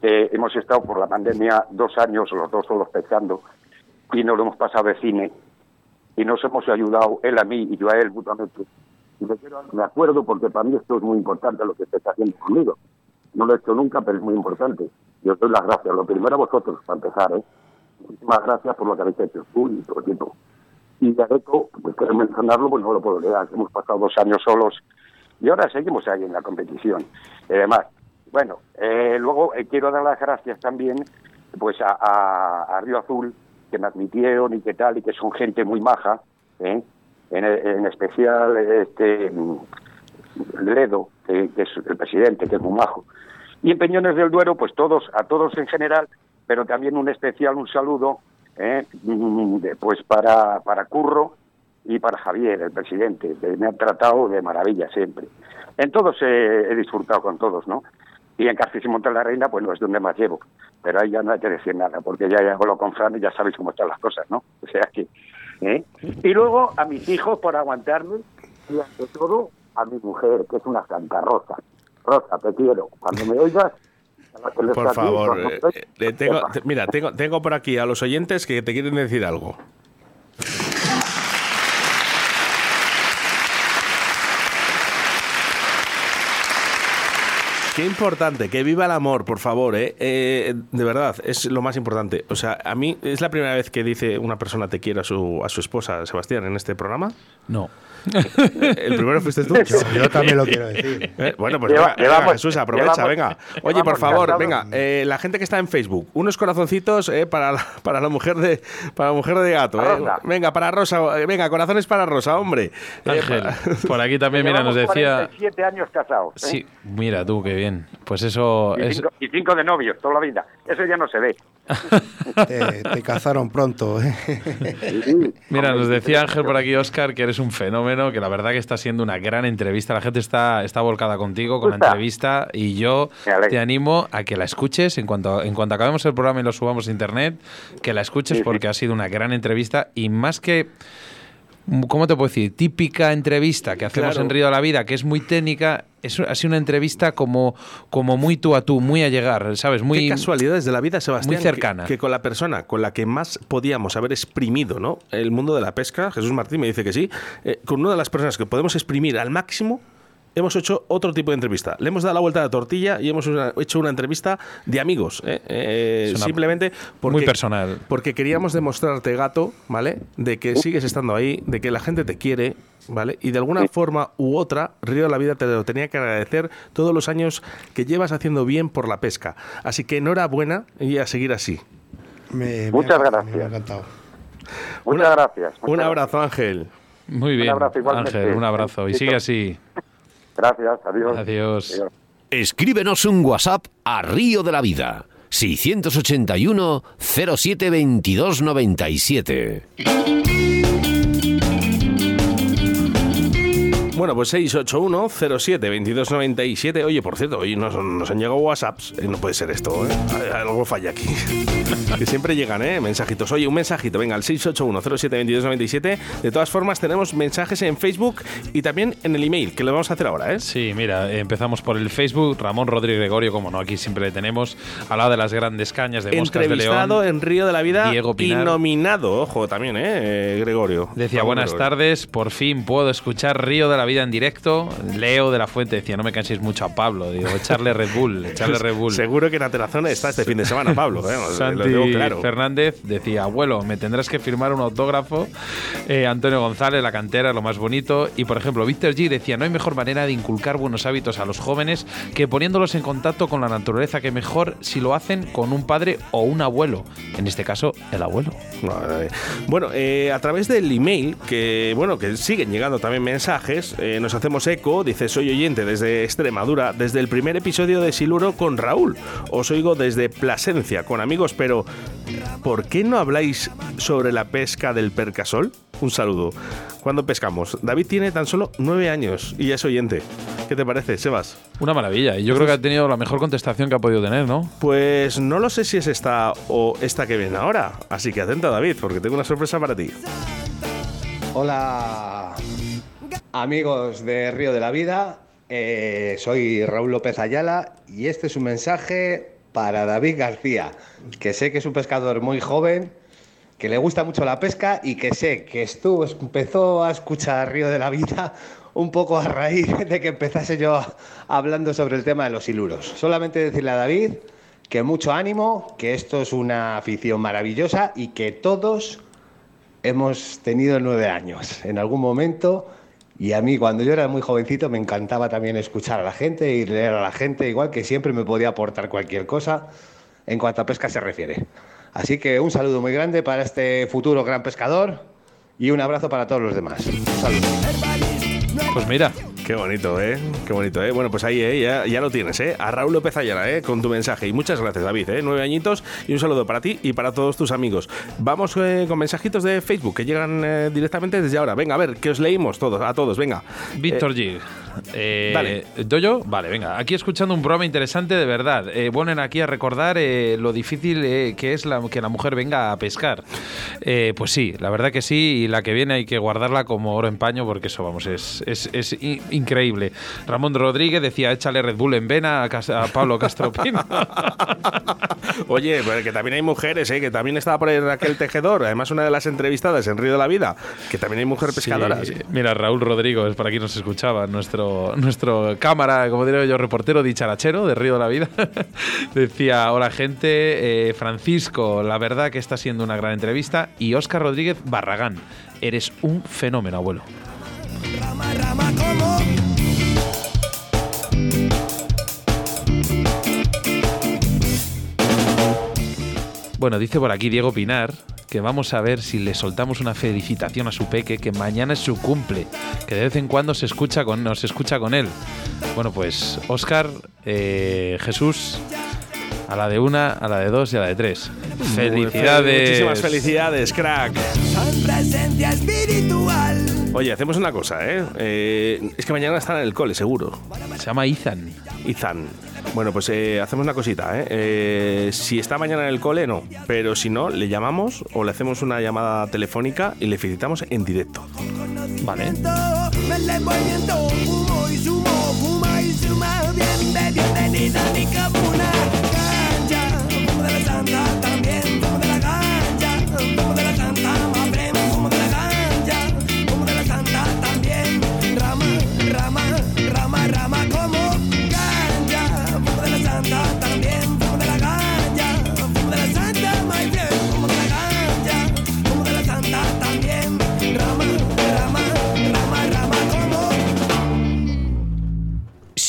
que hemos estado por la pandemia dos años, los dos solos pescando, y nos lo hemos pasado de cine, y nos hemos ayudado, él a mí y yo a él mutuamente. Y me, quiero- acuerdo porque para mí esto es muy importante lo que se está haciendo conmigo. No lo he hecho nunca, pero es muy importante. Yo os doy las gracias. Lo primero a vosotros, para empezar, ¿eh? Muchísimas gracias por lo que habéis hecho, tú y tu equipo. Y de Areco, pues quiero mencionarlo, pues no lo puedo leer. Hemos pasado dos años solos y ahora seguimos ahí en la competición. Y además, bueno, eh, luego eh, quiero dar las gracias también pues a, a- Río Azul, que me admitieron y que tal, y que son gente muy maja, ¿eh? en, en especial este mm, Ledo, que, es el presidente, que es muy majo. Y en Peñones del Duero, pues todos, a todos en general, pero también un especial, un saludo, ¿eh? Mm, pues para, para Curro y para Javier, el presidente, que me han tratado de maravilla siempre. En todos he disfrutado con todos, ¿no? Y en y Monte la Reina, pues no es donde más llevo. Pero ahí ya no hay que decir nada, porque ya hago lo con Fran y ya sabéis cómo están las cosas, ¿no? O sea que... ¿eh? Y luego a mis hijos por aguantarme y ante todo a mi mujer, que es una santa Rosa. Rosa, te quiero. Cuando me oigas... Por favor. eh, eh, tengo, mira, tengo, tengo por aquí a los oyentes que te quieren decir algo. Qué importante, que viva el amor, por favor, ¿eh? ¿eh? De verdad, es lo más importante. O sea, a mí es la primera vez que dice una persona te quiere a su, a su esposa, Sebastián, en este programa. No. El primero fuiste tú. Yo, también lo quiero decir. Eh, bueno, pues venga, venga, Jesús, aprovecha, venga. Oye, por favor, venga, eh, la gente que está en Facebook, unos corazoncitos eh, para, la, para la mujer de para la mujer de gato. Eh. Venga, para Rosa, venga, corazones para Rosa, hombre. Ángel, por aquí también, mira, nos decía... siete años casados. Sí, mira tú, qué bien. Pues eso... Y, es... cinco, y cinco de novios, toda la vida. Eso ya no se ve. te, te, cazaron pronto. ¿eh? Mira, nos decía Ángel por aquí, Oscar, que eres un fenómeno, que la verdad que está siendo una gran entrevista. La gente está, está volcada contigo con la entrevista y yo te animo a que la escuches en cuanto, en cuanto acabemos el programa y lo subamos a internet, que la escuches porque ha sido una gran entrevista y más que ¿cómo te puedo decir? Típica entrevista que hacemos Claro. en Río de la Vida, que es muy técnica, es, ha sido una entrevista como, como muy tú a tú, muy a llegar, ¿sabes? Muy, Qué casualidades de la vida, Sebastián. muy cercana. Que, que con la persona con la que más podíamos haber exprimido ¿no? el mundo de la pesca, Jesús Martín me dice que sí, eh, con una de las personas que podemos exprimir al máximo, hemos hecho otro tipo de entrevista. Le hemos dado la vuelta a la tortilla y hemos una- hecho una entrevista de amigos. ¿eh? Eh, simplemente porque, muy personal. Porque queríamos demostrarte, gato, ¿vale? De que sigues estando ahí, de que la gente te quiere. ¿Vale? Y de alguna forma u otra, Río de la Vida te lo tenía que agradecer todos los años que llevas haciendo bien por la pesca. Así que enhorabuena y a seguir así. Me- me Muchas ha- gracias. Me ha encantado. Muchas gracias. muchas Un gracias. abrazo, Ángel. Muy bien, abrazo igualmente. Ángel, un abrazo. Y sigue así. Gracias, adiós. Adiós. Escríbenos un WhatsApp a Río de la Vida. 681 07 22 97. Bueno, pues 681-07-2297. Oye, por cierto, hoy nos, nos han llegado WhatsApps. Eh, no puede ser esto, ¿eh? Algo falla aquí. que siempre llegan, ¿eh? Mensajitos. Oye, un mensajito. Venga, al 681-07-2297. De todas formas, tenemos mensajes en Facebook y también en el email, que lo vamos a hacer ahora, ¿eh? Sí, mira, empezamos por el Facebook. Ramón Rodríguez Gregorio, como no, aquí siempre le tenemos. Hablaba de las grandes cañas de Moscas de León. en Río de la Vida Diego y Pinar. nominado, ojo, también, ¿eh? Eh, Gregorio. Decía, Ramón buenas Gregorio. tardes, por fin puedo escuchar Río de la Vida en directo. Leo de la Fuente decía, no me canséis mucho a Pablo. Digo, echarle Red Bull, echarle Red Bull. Seguro que en Atenazón está este fin de semana, Pablo. ¿eh? Lo Santi digo claro. Fernández decía, abuelo, me tendrás que firmar un autógrafo. Eh, Antonio González, la cantera, lo más bonito. Y por ejemplo, Víctor G decía, no hay mejor manera de inculcar buenos hábitos a los jóvenes que poniéndolos en contacto con la naturaleza, que mejor si lo hacen con un padre o un abuelo. En este caso, el abuelo. Bueno, eh, a través del email, que bueno, que siguen llegando también mensajes, eh, nos hacemos eco, dice, soy oyente desde Extremadura, desde el primer episodio de Siluro con Raúl. Os oigo desde Plasencia con amigos, pero ¿por qué no habláis sobre la pesca del percasol? Un saludo. ¿Cuándo pescamos? David tiene tan solo nueve años y ya es oyente. ¿Qué te parece, Sebas? Una maravilla. Y yo creo que ha tenido la mejor contestación que ha podido tener, ¿no? Pues no lo sé si es esta o esta que viene ahora. Así que atenta, David, porque tengo una sorpresa para ti. Hola amigos de Río de la Vida, Eh, soy Raúl López Ayala y este es un mensaje para David García, que sé que es un pescador muy joven, que le gusta mucho la pesca y que sé que estuvo, empezó a escuchar Río de la Vida un poco a raíz de que empezase yo hablando sobre el tema de los hiluros. Solamente decirle a David que mucho ánimo, que esto es una afición maravillosa y que todos hemos tenido nueve años en algún momento y a mí cuando yo era muy jovencito me encantaba también escuchar a la gente y leer a la gente, igual que siempre me podía aportar cualquier cosa en cuanto a pesca se refiere. Así que un saludo muy grande para este futuro gran pescador y un abrazo para todos los demás. Un saludo. Pues mira, Qué bonito, ¿eh? Qué bonito, ¿eh? Bueno, pues ahí, ¿eh? Ya, ya lo tienes, ¿eh? A Raúl López Ayala, ¿eh? Con tu mensaje. Y muchas gracias, David, ¿eh? Nueve añitos y un saludo para ti y para todos tus amigos. Vamos eh, con mensajitos de Facebook que llegan eh, directamente desde ahora. Venga, a ver, que os leímos todos, a todos, venga. Víctor Eh, G. Eh, dale. ¿doy yo? Vale, venga. Aquí escuchando un programa interesante de verdad. Eh, ponen aquí a recordar eh, lo difícil eh, que es la, que la mujer venga a pescar. Eh, pues sí, la verdad que sí. Y la que viene hay que guardarla como oro en paño porque eso, vamos, es, es, es increíble. Ramón Rodríguez decía, échale Red Bull en vena a, Cas- a Pablo Castropino. Oye, pues que también hay mujeres, ¿eh? Que también estaba por ahí Raquel Tejedor, además una de las entrevistadas en Río de la Vida, que también hay mujer pescadora. Sí, Mira, Raúl Rodrigo, es por aquí nos escuchaba, nuestro nuestro, cámara, como diría yo, reportero dicharachero de Río de la Vida. Decía, hola gente, eh, Francisco, la verdad que está siendo una gran entrevista. Y Óscar Rodríguez Barragán, eres un fenómeno, abuelo. Bueno, dice por aquí Diego Pinar que vamos a ver si le soltamos una felicitación a su peque, que mañana es su cumple, que de vez en cuando se escucha con, nos escucha con él. Bueno, pues Oscar, eh, Jesús, a la de una, a la de dos y a la de tres. Felicidades. Muchísimas felicidades, crack. Oye, hacemos una cosa, ¿eh? Eh, Es que mañana están en el cole, seguro. Se llama Ethan. Ethan. Bueno, pues eh, hacemos una cosita, ¿eh? Eh, Si está mañana en el cole, no. Pero si no, le llamamos o le hacemos una llamada telefónica y le felicitamos en directo. Vale.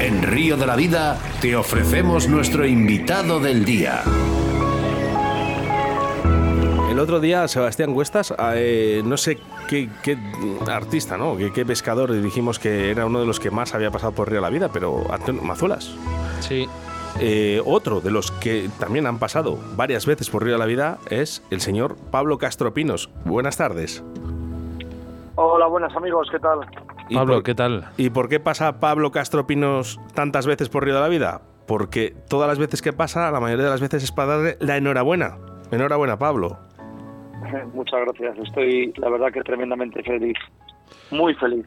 En Río de la Vida te ofrecemos nuestro invitado del día. El otro día, Sebastián Cuestas, eh, no sé qué, qué artista, ¿no? Qué, qué pescador, dijimos que era uno de los que más había pasado por Río de la Vida, pero Antonio Mazuelas. Sí. Eh, otro de los que también han pasado varias veces por Río de la Vida es el señor Pablo Castro Pinos. Buenas tardes. Hola, buenas amigos, ¿qué tal? ¿Y Pablo, por- ¿qué tal? ¿Y por qué pasa Pablo Castro Pinos tantas veces por Río de la Vida? Porque todas las veces que pasa, la mayoría de las veces es para darle la enhorabuena. Enhorabuena, Pablo. Muchas gracias, estoy la verdad que tremendamente feliz, muy feliz.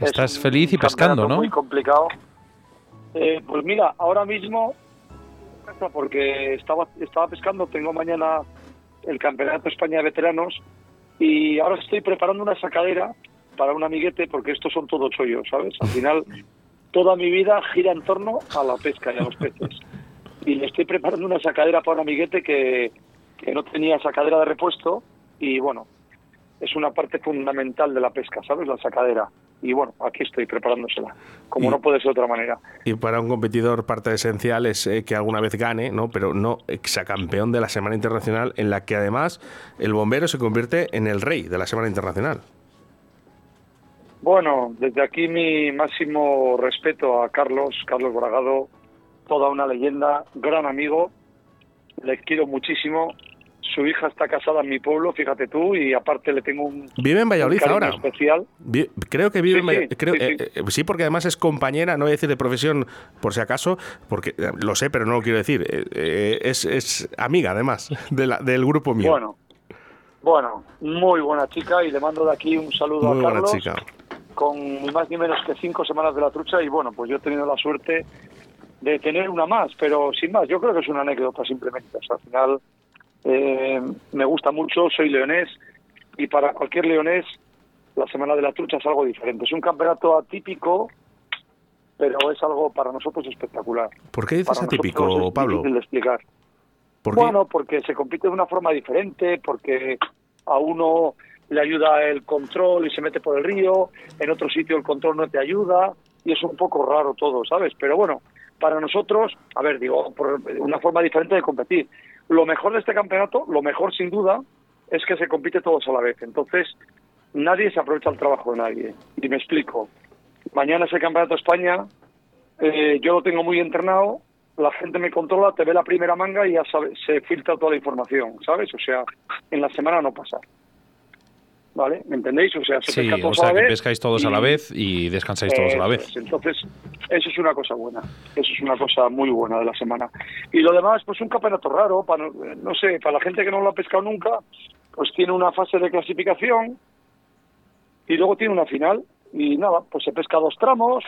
Estás Es feliz y pescando, ¿no? Muy complicado. Eh, pues mira, ahora mismo, porque estaba, estaba pescando, tengo mañana el Campeonato de España de Veteranos y ahora estoy preparando una sacadera para un amiguete porque estos son todos chollos, ¿sabes? Al final, toda mi vida gira en torno a la pesca y a los peces. Y le estoy preparando una sacadera para un amiguete que, que no tenía sacadera de repuesto y bueno, es una parte fundamental de la pesca, ¿sabes? La sacadera. Y bueno, aquí estoy preparándosela, como Y- no puede ser de otra manera. Y para un competidor parte esencial es eh, que alguna vez gane, ¿no? Pero no exacampeón de la Semana Internacional, en la que además el bombero se convierte en el rey de la Semana Internacional. Bueno, desde aquí mi máximo respeto a Carlos, Carlos Bragado, toda una leyenda, gran amigo, le quiero muchísimo. Su hija está casada en mi pueblo, fíjate tú, y aparte le tengo un, Vive en Valladolid ahora. especial. Vi- Creo que vive Sí, en Valladolid. sí, creo- sí, eh, eh, sí, porque además es compañera, no voy a decir de profesión por si acaso, porque eh, lo sé, pero no lo quiero decir. Eh, es, es amiga, además, de la- del grupo mío. Bueno, bueno, muy buena chica y le mando de aquí un saludo Muy a buena Carlos. chica. Con ni más ni menos que cinco semanas de la trucha y bueno, pues yo he tenido la suerte de tener una más, pero sin más, yo creo que es una anécdota simplemente. O sea, al final eh, me gusta mucho, soy leonés y para cualquier leonés la semana de la trucha es algo diferente. Es un campeonato atípico, pero es algo para nosotros espectacular. ¿Por qué dices Para atípico, es Pablo? difícil de explicar. Bueno, porque se compite de una forma diferente, porque a uno le ayuda el control y se mete por el río, en otro sitio el control no te ayuda y es un poco raro todo, ¿sabes? Pero bueno, para nosotros, a ver, digo, por una forma diferente de competir. Lo mejor de este campeonato, lo mejor sin duda, es que se compite todos a la vez. Entonces, nadie se aprovecha el trabajo de nadie. Y me explico. Mañana es el Campeonato de España, eh, yo lo tengo muy entrenado, la gente me controla, te ve la primera manga y ya sabe, se filtra toda la información, ¿sabes? O sea, en la semana no pasa. ¿Vale? ¿Me entendéis? O sea, se Sí, pesca o a sea la que vez pescáis todos a la vez y descansáis todos a la vez. es. Entonces, eso es una cosa buena. Eso es una cosa muy buena de la semana. Y lo demás, pues un campeonato raro, para, no- no sé, para la gente que no lo ha pescado nunca, pues tiene una fase de clasificación y luego tiene una final. Y nada, pues se pesca dos tramos.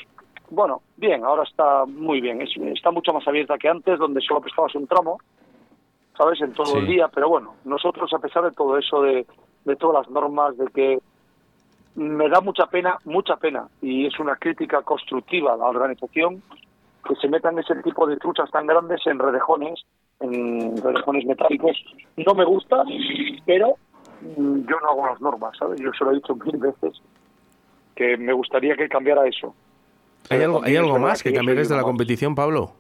Bueno, bien, ahora está muy bien. Es- está mucho más abierta que antes, donde solo pescabas un tramo, ¿sabes? En todo Sí. el día. Pero bueno, nosotros, a pesar de todo eso, de, de todas las normas, de que me da mucha pena, mucha pena, y es una crítica constructiva a la organización, que se metan ese tipo de truchas tan grandes en redejones, en redejones metálicos. No me gusta, pero mm, yo no hago las normas, ¿sabes? Yo se lo he dicho mil veces, que me gustaría que cambiara eso. ¿Hay algo, ¿hay algo más que cambiaréis de la competición, Pablo?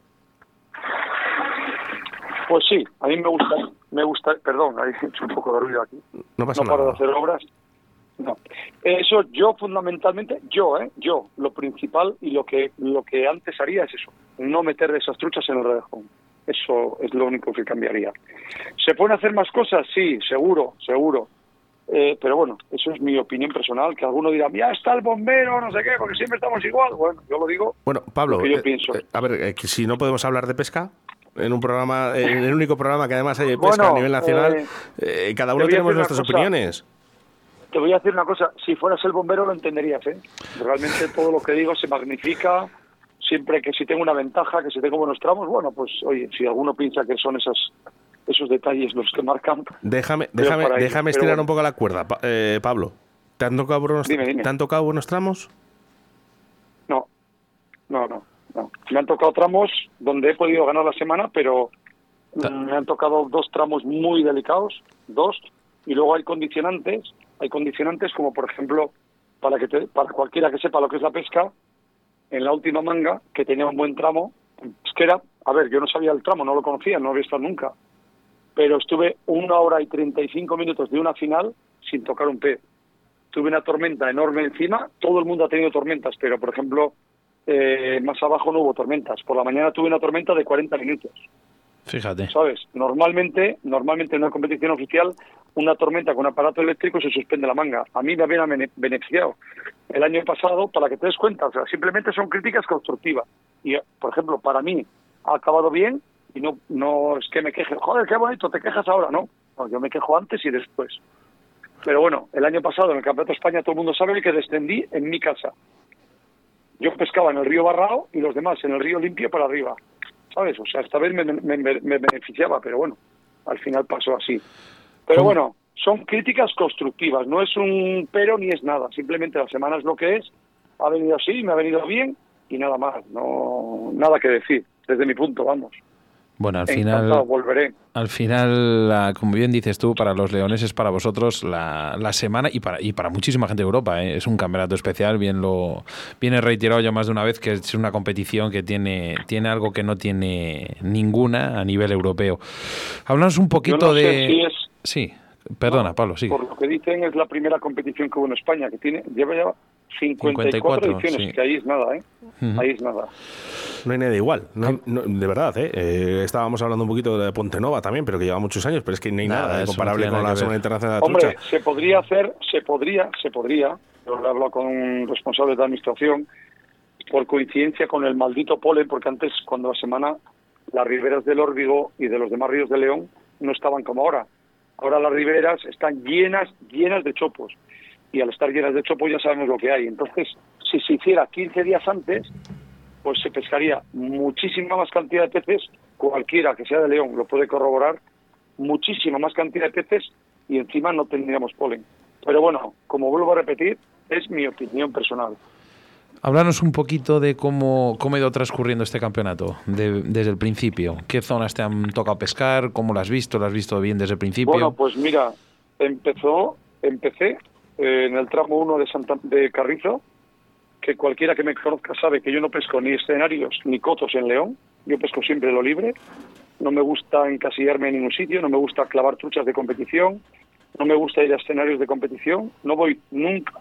Pues sí, a mí me gusta, me gusta, perdón, hay hecho un poco de ruido aquí. No pasa no paro de hacer obras. No. Eso yo fundamentalmente, yo, ¿eh? Yo, lo principal y lo que lo que antes haría es eso, no meter esas truchas en el redejón. Eso es lo único que cambiaría. ¿Se pueden hacer más cosas? Sí, seguro, seguro. Eh, pero bueno, eso es mi opinión personal, que alguno dirá, ya está el bombero, no sé qué, porque siempre estamos igual. Bueno, yo lo digo. Bueno, Pablo, Lo que yo eh, pienso. eh, a ver, eh, si no podemos hablar de pesca en un programa, en el único programa que además hay de pesca Bueno, a nivel nacional, eh, eh, cada uno tenemos nuestras cosa. opiniones. Te voy a decir una cosa, si fueras el bombero lo entenderías, ¿eh? Realmente todo lo que digo se magnifica, siempre que si tengo una ventaja, que si tengo buenos tramos, bueno, pues oye, si alguno piensa que son esos, esos detalles los que marcan, Déjame, déjame, ahí, déjame estirar bueno. un poco la cuerda, eh, Pablo. ¿Te han, tocado buenos, Dime, dime. ¿Te han tocado buenos tramos? no, no, no, no. Me han tocado tramos donde he podido ganar la semana, pero me han tocado dos tramos muy delicados, dos, y luego hay condicionantes, hay condicionantes como por ejemplo, para que te- para cualquiera que sepa lo que es la pesca, en la última manga, que tenía un buen tramo, es que era, a ver, yo no sabía el tramo, no lo conocía, no lo había estado nunca, pero estuve una hora y 35 minutos de una final sin tocar un pez. Tuve una tormenta enorme encima, todo el mundo ha tenido tormentas, pero por ejemplo, eh, más abajo no hubo tormentas. Por la mañana tuve una tormenta de 40 minutos. Fíjate. ¿sabes? Normalmente, normalmente en una competición oficial, una tormenta con aparato eléctrico se suspende la manga. A mí me había bene- beneficiado. El año pasado, para que te des cuenta, o sea, simplemente son críticas constructivas. Y, por ejemplo, para mí ha acabado bien y no, no es que me queje, joder, qué bonito, te quejas ahora, ¿no? No, yo me quejo antes y después. Pero bueno, el año pasado en el Campeonato de España todo el mundo sabe que descendí en mi casa. Yo pescaba en el río Barrao y los demás en el río Limpio para arriba. ¿Sabes? O sea, esta vez me, me- beneficiaba, pero bueno, al final pasó así. Pero bueno, son críticas constructivas, no es un pero ni es nada. Simplemente la semana es lo que es, ha venido así, me ha venido bien y nada más. No, nada que decir, desde mi punto, vamos. Bueno, al Encantado, final, volveré. al final, como bien dices tú, para los leones es para vosotros la, la semana y para, y para muchísima gente de Europa. ¿eh? Es un campeonato especial, bien lo viene reiterado ya más de una vez que es una competición que tiene, tiene algo que no tiene ninguna a nivel europeo. Háblanos un Yo poquito no sé de... si es, Sí, perdona, Pablo, sigue. por lo que dicen, es la primera competición que hubo en España, que tiene lleva ya 54, 54, ediciones, sí. que ahí es nada, ¿eh? Ahí es nada. No hay nada igual. No hay- no- de verdad, ¿eh? Eh, Estábamos hablando un poquito de Pontenova también, pero que lleva muchos años, pero es que no hay Nada, no comparable con la Semana. Internacional de la Hombre, Trucha. se podría hacer, se podría, se podría, yo lo he hablado con un responsable de administración, por coincidencia con el maldito polen, porque antes, cuando la semana, las riberas del Órbigo y de los demás ríos de León no estaban como ahora. Ahora las riberas están llenas, llenas de chopos. Y al estar llenas de chopos ya sabemos lo que hay. Entonces, si se hiciera 15 días antes, pues se pescaría muchísima más cantidad de peces, cualquiera que sea de León lo puede corroborar, muchísima más cantidad de peces y encima no tendríamos polen. Pero bueno, como vuelvo a repetir, es mi opinión personal. Háblanos un poquito de cómo, cómo ha ido transcurriendo este campeonato de- desde el principio. ¿Qué zonas te han tocado pescar? ¿Cómo lo has visto? ¿Lo has visto bien desde el principio? Bueno, pues mira, empezó, empecé eh, en el tramo 1 de, de Carrizo, que cualquiera que me conozca sabe que yo no pesco ni escenarios ni cotos en León, yo pesco siempre lo libre, no me gusta encasillarme en ningún sitio, no me gusta clavar truchas de competición, no me gusta ir a escenarios de competición, no voy nunca.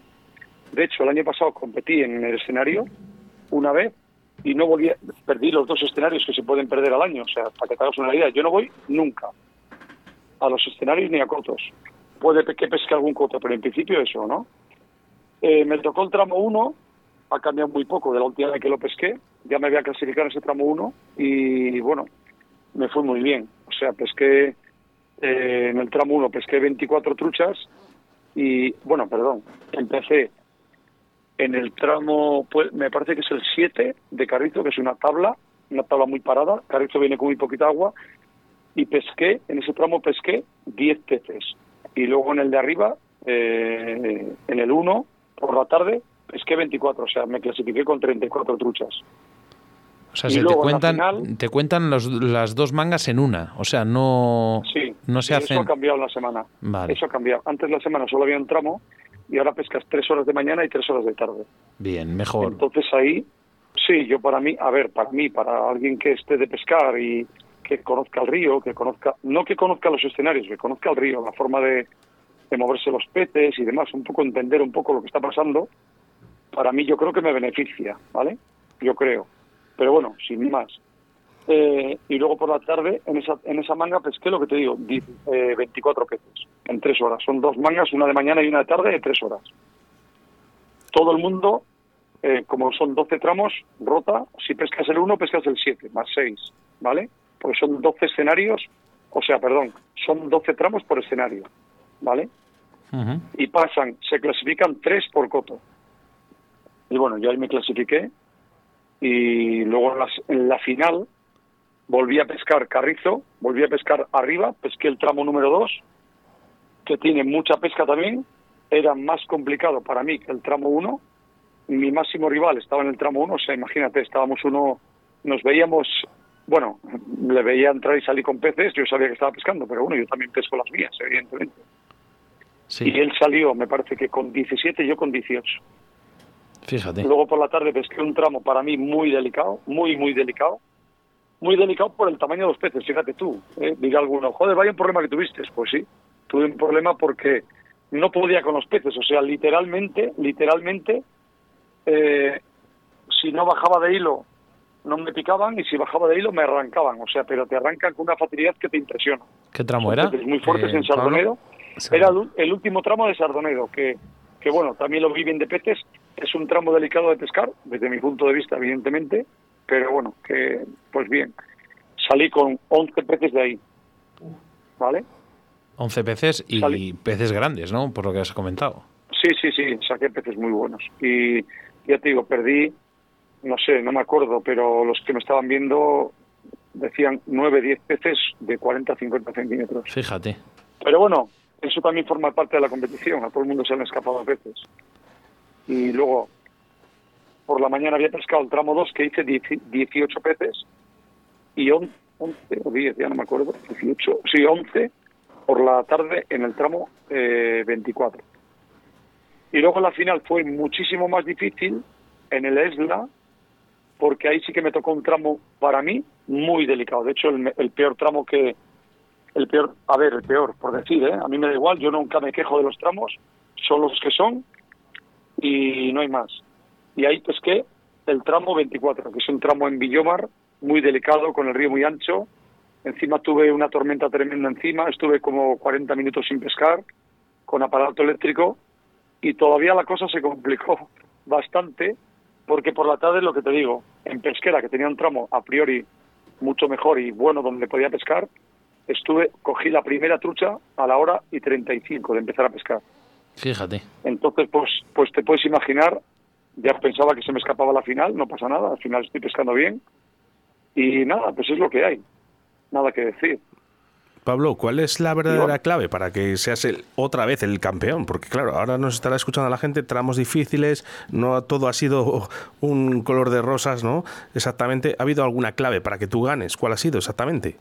De hecho, el año pasado competí en el escenario una vez y no volví, perdí los dos escenarios que se pueden perder al año, o sea, para que te una idea, yo no voy nunca a los escenarios ni a cotos. Puede que pesque algún coto, pero en principio eso, ¿no? Eh, me tocó el tramo 1, ha cambiado muy poco de la última vez que lo pesqué, ya me había clasificado en ese tramo 1 y bueno, me fue muy bien. O sea, pesqué eh, en el tramo 1, pesqué 24 truchas y, bueno, perdón, empecé en el tramo, pues, me parece que es el 7 de Carrizo, que es una tabla, una tabla muy parada, Carrizo viene con muy poquita agua y pesqué, en ese tramo pesqué 10 peces. Y luego en el de arriba, eh, en el 1, por la tarde, pesqué 24, o sea, me clasifiqué con 34 truchas. O sea, Y se te luego cuentan, final- te cuentan los- las dos mangas en una. O sea, no, Sí, no se sí, eso hacen. ha cambiado en la semana. Vale. Eso ha cambiado. Antes la semana solo había un tramo y ahora pescas tres horas de mañana y tres horas de tarde. Bien, mejor. Entonces ahí, sí, yo para mí, a ver, para mí, para alguien que esté de pescar y que conozca el río, que conozca, no que conozca los escenarios, que conozca el río, la forma de, de moverse los peces y demás, un poco entender un poco lo que está pasando, para mí yo creo que me beneficia, ¿vale? Yo creo. Pero bueno, sin más. Eh, y luego por la tarde, en esa, en esa manga pesqué lo que te digo, di- eh, 24 peces en tres horas. Son dos mangas, una de mañana y una de tarde, de tres horas. Todo el mundo, eh, como son 12 tramos, rota. Si pescas el 1, pescas el 7, más 6, ¿vale? Porque son 12 escenarios, o sea, perdón, son 12 tramos por escenario, ¿vale? Y pasan, se clasifican tres por coto. Y bueno, yo ahí me clasifiqué y luego en, las- en la final volví a pescar carrizo, volví a pescar arriba, pesqué el tramo número dos, que tiene mucha pesca también, era más complicado para mí que el tramo uno. Mi máximo rival estaba en el tramo uno, o sea, imagínate, estábamos uno, nos veíamos, bueno, le veía entrar y salir con peces, yo sabía que estaba pescando, pero bueno, yo también pesco las mías, evidentemente. Y él salió, me parece que con 17 y yo con 18. Fíjate. Luego por la tarde pesqué un tramo para mí muy delicado, muy, muy delicado. Muy delicado por el tamaño de los peces, fíjate tú. ¿eh? Diga alguno, joder, vaya un problema que tuviste. Pues sí, tuve un problema porque no podía con los peces. O sea, literalmente, literalmente, eh, si no bajaba de hilo, no me picaban y si bajaba de hilo me arrancaban. O sea, pero te arrancan con una facilidad que te impresiona. ¿Qué tramo Son era? muy fuertes Eh, en Sardonedo. Era el, último tramo de Sardonedo, que, que bueno, también lo vi bien de peces. Es un tramo delicado de pescar, desde mi punto de vista, evidentemente, pero bueno, que pues bien. Salí con 11 peces de ahí, ¿vale? 11 peces y Salí. peces grandes, ¿no? Por lo que has comentado. Sí, sí, sí, saqué peces muy buenos. Y ya te digo, perdí, no sé, no me acuerdo, pero los que me estaban viendo decían 9, 10 peces de 40 a 50 centímetros. Fíjate. Pero bueno, eso también forma parte de la competición. A todo el mundo se han escapado peces. Y luego, por la mañana había pescado el tramo 2 que hice 10 18 peces y 11, 11 o 10, ya no me acuerdo, 18, sí, 11 por la tarde en el tramo eh, 24. Y luego la final fue muchísimo más difícil en el ESLA, porque ahí sí que me tocó un tramo para mí muy delicado. De hecho, el, el peor tramo que, el peor, a ver, el peor, por decir, ¿eh? a mí me da igual, yo nunca me quejo de los tramos, son los que son y no hay más. Y ahí pesqué el tramo 24, que es un tramo en Villomar, muy delicado, con el río muy ancho. Encima tuve una tormenta tremenda encima, estuve como 40 minutos sin pescar, con aparato eléctrico, y todavía la cosa se complicó bastante, porque por la tarde, lo que te digo, en pesquera, que tenía un tramo a priori mucho mejor y bueno donde podía pescar, estuve, cogí la primera trucha a la hora y 35 de empezar a pescar. Fíjate. Entonces, pues, pues te puedes imaginar, ya pensaba que se me escapaba la final, no pasa nada, al final estoy pescando bien. Y nada, pues es lo que hay, nada que decir. Pablo, ¿cuál es la verdadera clave para que seas el, otra vez el campeón? Porque claro, ahora nos estará escuchando la gente, tramos difíciles, no todo ha sido un color de rosas, ¿no? Exactamente, ¿ha habido alguna clave para que tú ganes? ¿Cuál ha sido exactamente?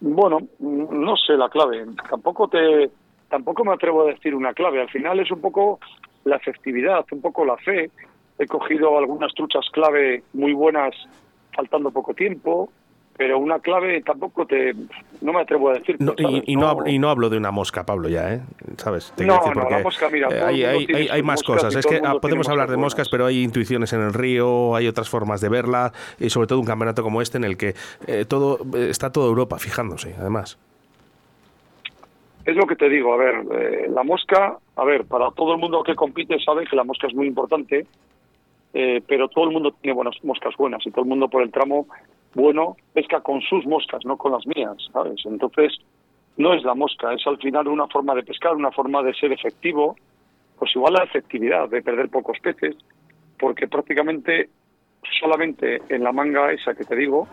Bueno, no sé la clave, tampoco te tampoco me atrevo a decir una clave, al final es un poco la efectividad, un poco la fe. He cogido algunas truchas clave muy buenas faltando poco tiempo, pero una clave tampoco te no me atrevo a decir No, y, y no, hablo, y no hablo de una mosca, Pablo, ya, ¿eh? ¿Sabes? Te No, no, la porque, mosca, mira, eh, hay, hay, más cosas. Es que ah, podemos hablar de moscas moscas, pero hay intuiciones en el río, hay otras formas de verla, y sobre todo un campeonato como este en el que eh, todo eh, está toda Europa fijándose, además. Es lo que te digo, a ver, eh, la mosca, a ver, para todo el mundo que compite sabe que la mosca es muy importante, eh, pero todo el mundo tiene buenas moscas buenas y todo el mundo por el tramo bueno pesca con sus moscas, no con las mías, ¿sabes? Entonces, no es la mosca, es al final una forma de pescar, una forma de ser efectivo, pues igual la efectividad de perder pocos peces, porque prácticamente solamente en la manga esa que te digo,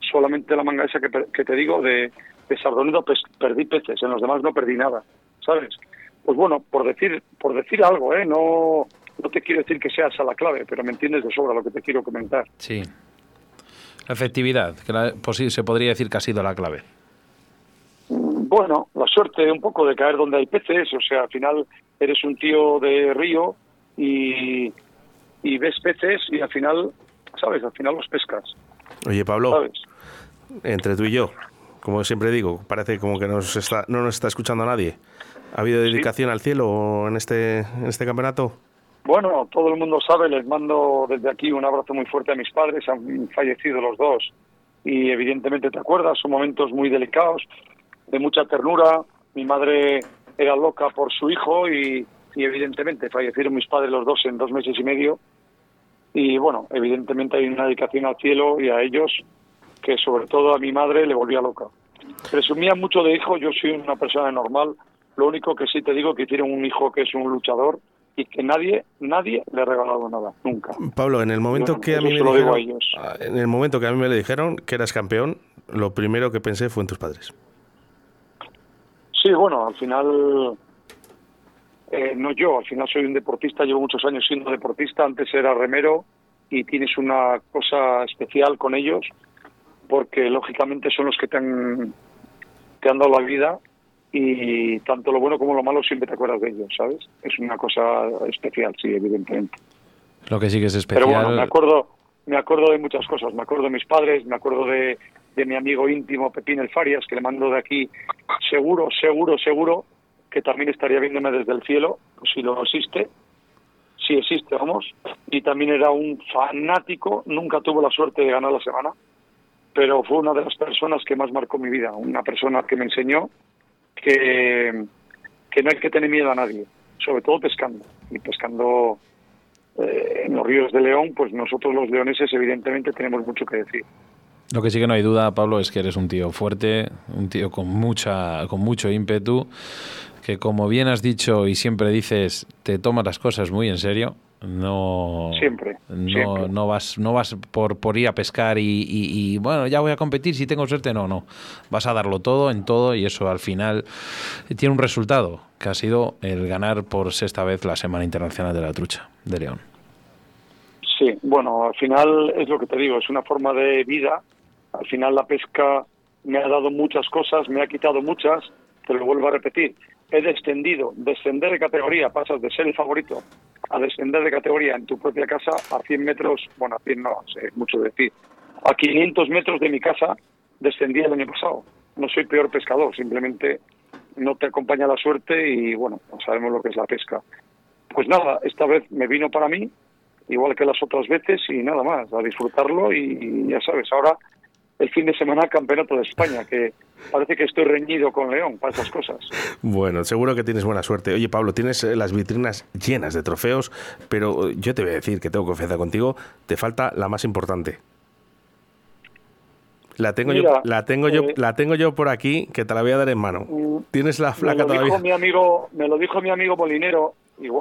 solamente la manga esa que, que te digo de, de Sardonido pes- perdí peces, en los demás no perdí nada, ¿sabes? Pues bueno, por decir, por decir algo, ¿eh? No, no te quiero decir que sea esa la clave, pero me entiendes de sobra lo que te quiero comentar. Sí. La efectividad, que la- pues sí, se podría decir que ha sido la clave. Bueno, la suerte un poco de caer donde hay peces, o sea, al final eres un tío de río y, y ves peces y al final, ¿sabes? Al final los pescas, Oye, Pablo, ¿sabes? entre tú y yo, como siempre digo, parece como que nos está, no nos está escuchando nadie. ¿Ha habido dedicación al cielo en este, en este campeonato? Bueno, todo el mundo sabe, les mando desde aquí un abrazo muy fuerte a mis padres, han fallecido los dos y evidentemente te acuerdas, son momentos muy delicados, de mucha ternura. Mi madre era loca por su hijo y, y evidentemente fallecieron mis padres los dos en dos meses y medio. Y bueno, evidentemente hay una dedicación al cielo y a ellos que sobre todo a mi madre le volvía loca. Presumía mucho de hijo, yo soy una persona normal, lo único que sí te digo que tiene un hijo que es un luchador y que nadie, nadie le ha regalado nada, nunca. Pablo, en el momento que a mí me a dijeron, ah, en el momento que a mí me le dijeron que eras campeón, lo primero que pensé fue en tus padres. Sí, bueno, al final, eh, no yo, al final soy un deportista, llevo muchos años siendo deportista, antes era remero y tienes una cosa especial con ellos porque lógicamente son los que te han, te han dado la vida y tanto lo bueno como lo malo siempre te acuerdas de ellos, ¿sabes? Es una cosa especial, sí, evidentemente. Lo que sí que es especial. Pero bueno, me acuerdo, me acuerdo de muchas cosas. Me acuerdo de mis padres, me acuerdo de, de mi amigo íntimo Pepín El Farias, que le mando de aquí seguro, seguro, seguro que también estaría viéndome desde el cielo, si lo existe, si existe, vamos. Y también era un fanático, nunca tuvo la suerte de ganar la semana, pero fue una de las personas que más marcó mi vida, una persona que me enseñó que, que no hay que tener miedo a nadie, sobre todo pescando. Y pescando eh, en los ríos de León, pues nosotros los leoneses evidentemente tenemos mucho que decir. Lo que sí que no hay duda, Pablo, es que eres un tío fuerte, un tío con mucha, con mucho ímpetu, que como bien has dicho y siempre dices, te tomas las cosas muy en serio. No, Siempre, no, siempre. no vas, no vas por, por ir a pescar y, y- y, bueno, ya voy a competir si tengo suerte. No, no. Vas a darlo todo en todo y eso al final tiene un resultado, que ha sido el ganar por sexta vez la Semana Internacional de la Trucha de León. Sí, bueno, al final es lo que te digo, es una forma de vida. Al final la pesca me ha dado muchas cosas, me ha quitado muchas, te lo vuelvo a repetir. He descendido, descender de categoría, pasas de ser el favorito a descender de categoría en tu propia casa a 100 metros, bueno, a 100 no, es mucho decir, a 500 metros de mi casa descendí el año pasado. No soy peor pescador, simplemente no te acompaña la suerte y bueno, no sabemos lo que es la pesca. Pues nada, esta vez me vino para mí, igual que las otras veces, y nada más, a disfrutarlo y ya sabes, ahora el fin de semana campeonato de España, que parece que estoy reñido con León para esas cosas. Bueno, seguro que tienes buena suerte. Oye, Pablo, tienes eh, las vitrinas llenas de trofeos, pero eh, yo te voy a decir que tengo confianza contigo, te falta la más importante. La tengo yo, la tengo yo, eh, la tengo yo por aquí, que te la voy a dar en mano. Tienes la Me flaca lo dijo todavía. mi amigo, me lo dijo mi amigo Molinero.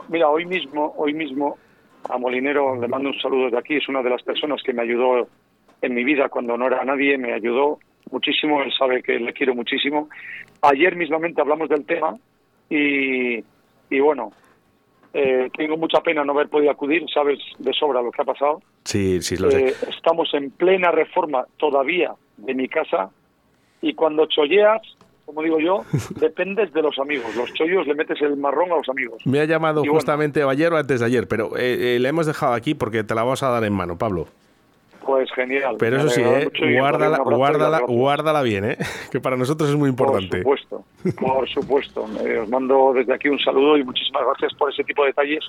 mira, hoy mismo, hoy mismo a Molinero le mando un saludo desde aquí. Es una de las personas que me ayudó en mi vida cuando no era nadie. Me ayudó muchísimo. Él sabe que le quiero muchísimo. Ayer mismamente hablamos del tema y, y bueno, eh, tengo mucha pena no haber podido acudir. Sabes de sobra lo que ha pasado. Sí, sí, lo sé. Eh, estamos en plena reforma todavía de mi casa y cuando cholleas como digo yo, dependes de los amigos. Los chollos le metes el marrón a los amigos. Me ha llamado Y bueno. justamente ayer o antes de ayer, pero eh, eh, le hemos dejado aquí porque te la vamos a dar en mano, Pablo. Pues genial. Pero eso sí, eh, guárdala, guárdala, guárdala bien, ¿eh? que para nosotros es muy importante. Por supuesto, por supuesto. Eh, os mando desde aquí un saludo y muchísimas gracias por ese tipo de detalles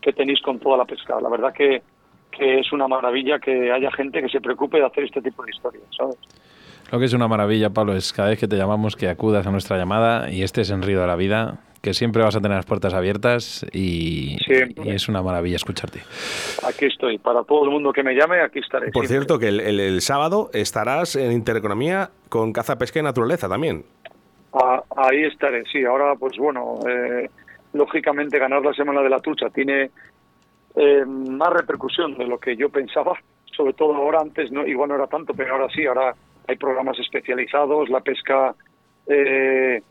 que tenéis con toda la pesca. La verdad que, que es una maravilla que haya gente que se preocupe de hacer este tipo de historias, ¿sabes? Lo que es una maravilla, Pablo, es cada vez que te llamamos que acudas a nuestra llamada y estés en Río de la Vida, que siempre vas a tener las puertas abiertas y, es una maravilla escucharte. Aquí estoy. Para todo el mundo que me llame, aquí estaré. Por siempre. cierto, que el, el- el sábado estarás en Intereconomía con caza, pesca y naturaleza también. Ah, ahí estaré, sí. Ahora, pues bueno, eh, lógicamente ganar la Semana de la Trucha tiene eh, más repercusión de lo que yo pensaba, sobre todo ahora antes, no igual no era tanto, pero ahora sí, ahora hay programas especializados, la pesca eh,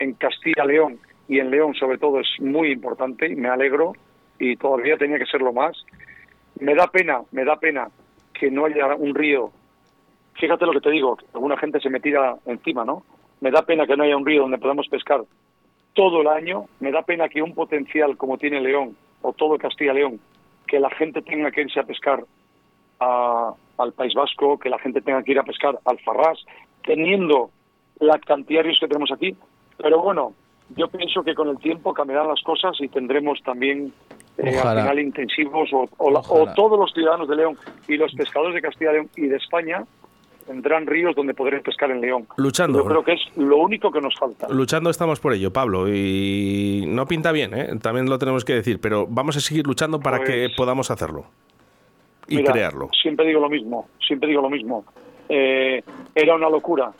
en Castilla-León y en León sobre todo es muy importante y me alegro y todavía tenía que serlo más. Me da pena, me da pena que no haya un río fíjate lo que te digo, que alguna gente se me tira encima, ¿no? Me da pena que no haya un río donde podamos pescar todo el año, me da pena que un potencial como tiene León o todo Castilla-León, que la gente tenga que irse a pescar al País Vasco, que la gente tenga que ir a pescar al Farrás, teniendo la cantidad de ríos que tenemos aquí. Pero bueno, yo pienso que con el tiempo cambiarán las cosas y tendremos también eh, al final intensivos o, o o todos los ciudadanos de León y los pescadores de Castilla y León y de España tendrán ríos donde poder pescar en León. Luchando. Yo creo que es lo único que nos falta. Luchando estamos por ello, Pablo, y no pinta bien, ¿eh? también lo tenemos que decir, pero vamos a seguir luchando para Pues- que podamos hacerlo y Mira, crearlo. Siempre digo lo mismo, siempre digo lo mismo. Eh, era una locura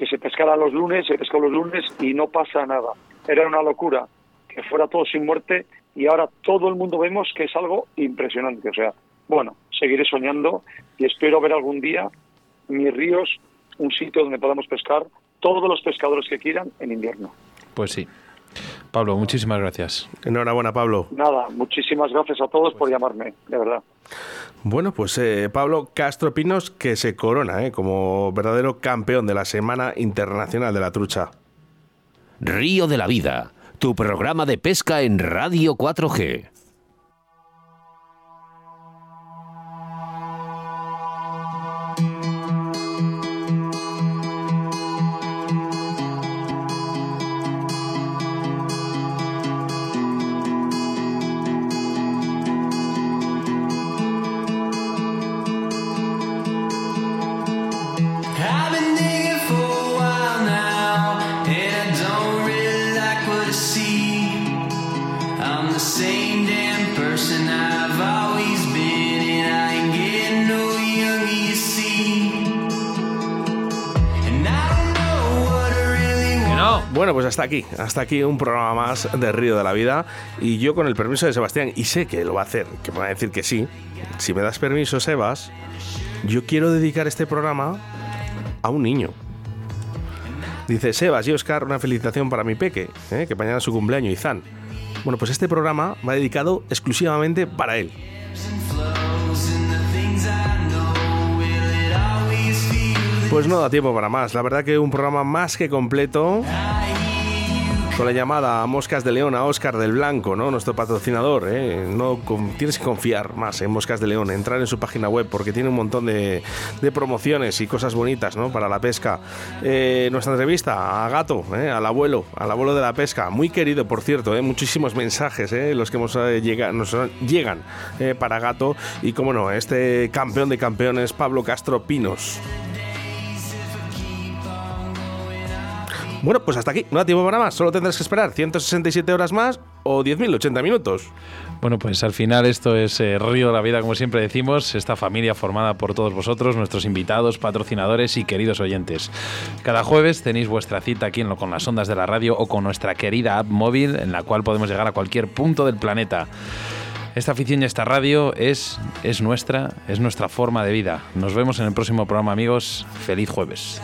que se pescara los lunes, se pescó los lunes y no pasa nada. Era una locura que fuera todo sin muerte y ahora todo el mundo vemos que es algo impresionante. O sea, bueno, seguiré soñando y espero ver algún día mis ríos, un sitio donde podamos pescar todos los pescadores que quieran en invierno. Pues sí. Pablo, muchísimas gracias. Enhorabuena, Pablo. Nada, muchísimas gracias a todos por llamarme, de verdad. Bueno, pues eh, Pablo Castro Pinos que se corona ¿eh? como verdadero campeón de la Semana Internacional de la Trucha. Río de la Vida, tu programa de pesca en Radio 4G. Hasta aquí, hasta aquí un programa más de Río de la Vida y yo con el permiso de Sebastián, y sé que lo va a hacer, que me va a decir que sí, si me das permiso, Sebas, yo quiero dedicar este programa a un niño. Dice Sebas y Oscar, una felicitación para mi peque, ¿eh? que mañana es su cumpleaños, Izan. Bueno, pues este programa va dedicado exclusivamente para él. Pues no da tiempo para más. La verdad que un programa más que completo. Con la llamada a Moscas de León a Oscar del Blanco, ¿no? Nuestro patrocinador, ¿eh? No, tienes que confiar más en Moscas de León, entrar en su página web porque tiene un montón de, promociones y cosas bonitas, ¿no? Para la pesca. Eh, nuestra entrevista a Gato, ¿eh? al abuelo, al abuelo de la pesca, muy querido, por cierto, muchísimos mensajes. Los que hemos, nos llegan para Gato y, como no, este campeón de campeones, Pablo Castro Pinos. Bueno, pues hasta aquí. No da tiempo para más. Solo tendrás que esperar 167 horas más o 10.080 minutos. Bueno, pues al final esto es eh, Río de la Vida, como siempre decimos, esta familia formada por todos vosotros, nuestros invitados, patrocinadores y queridos oyentes. Cada jueves tenéis vuestra cita aquí en lo, con las ondas de la radio o con nuestra querida app móvil en la cual podemos llegar a cualquier punto del planeta. Esta afición y esta radio es, es nuestra, es nuestra forma de vida. Nos vemos en el próximo programa, amigos. Feliz jueves.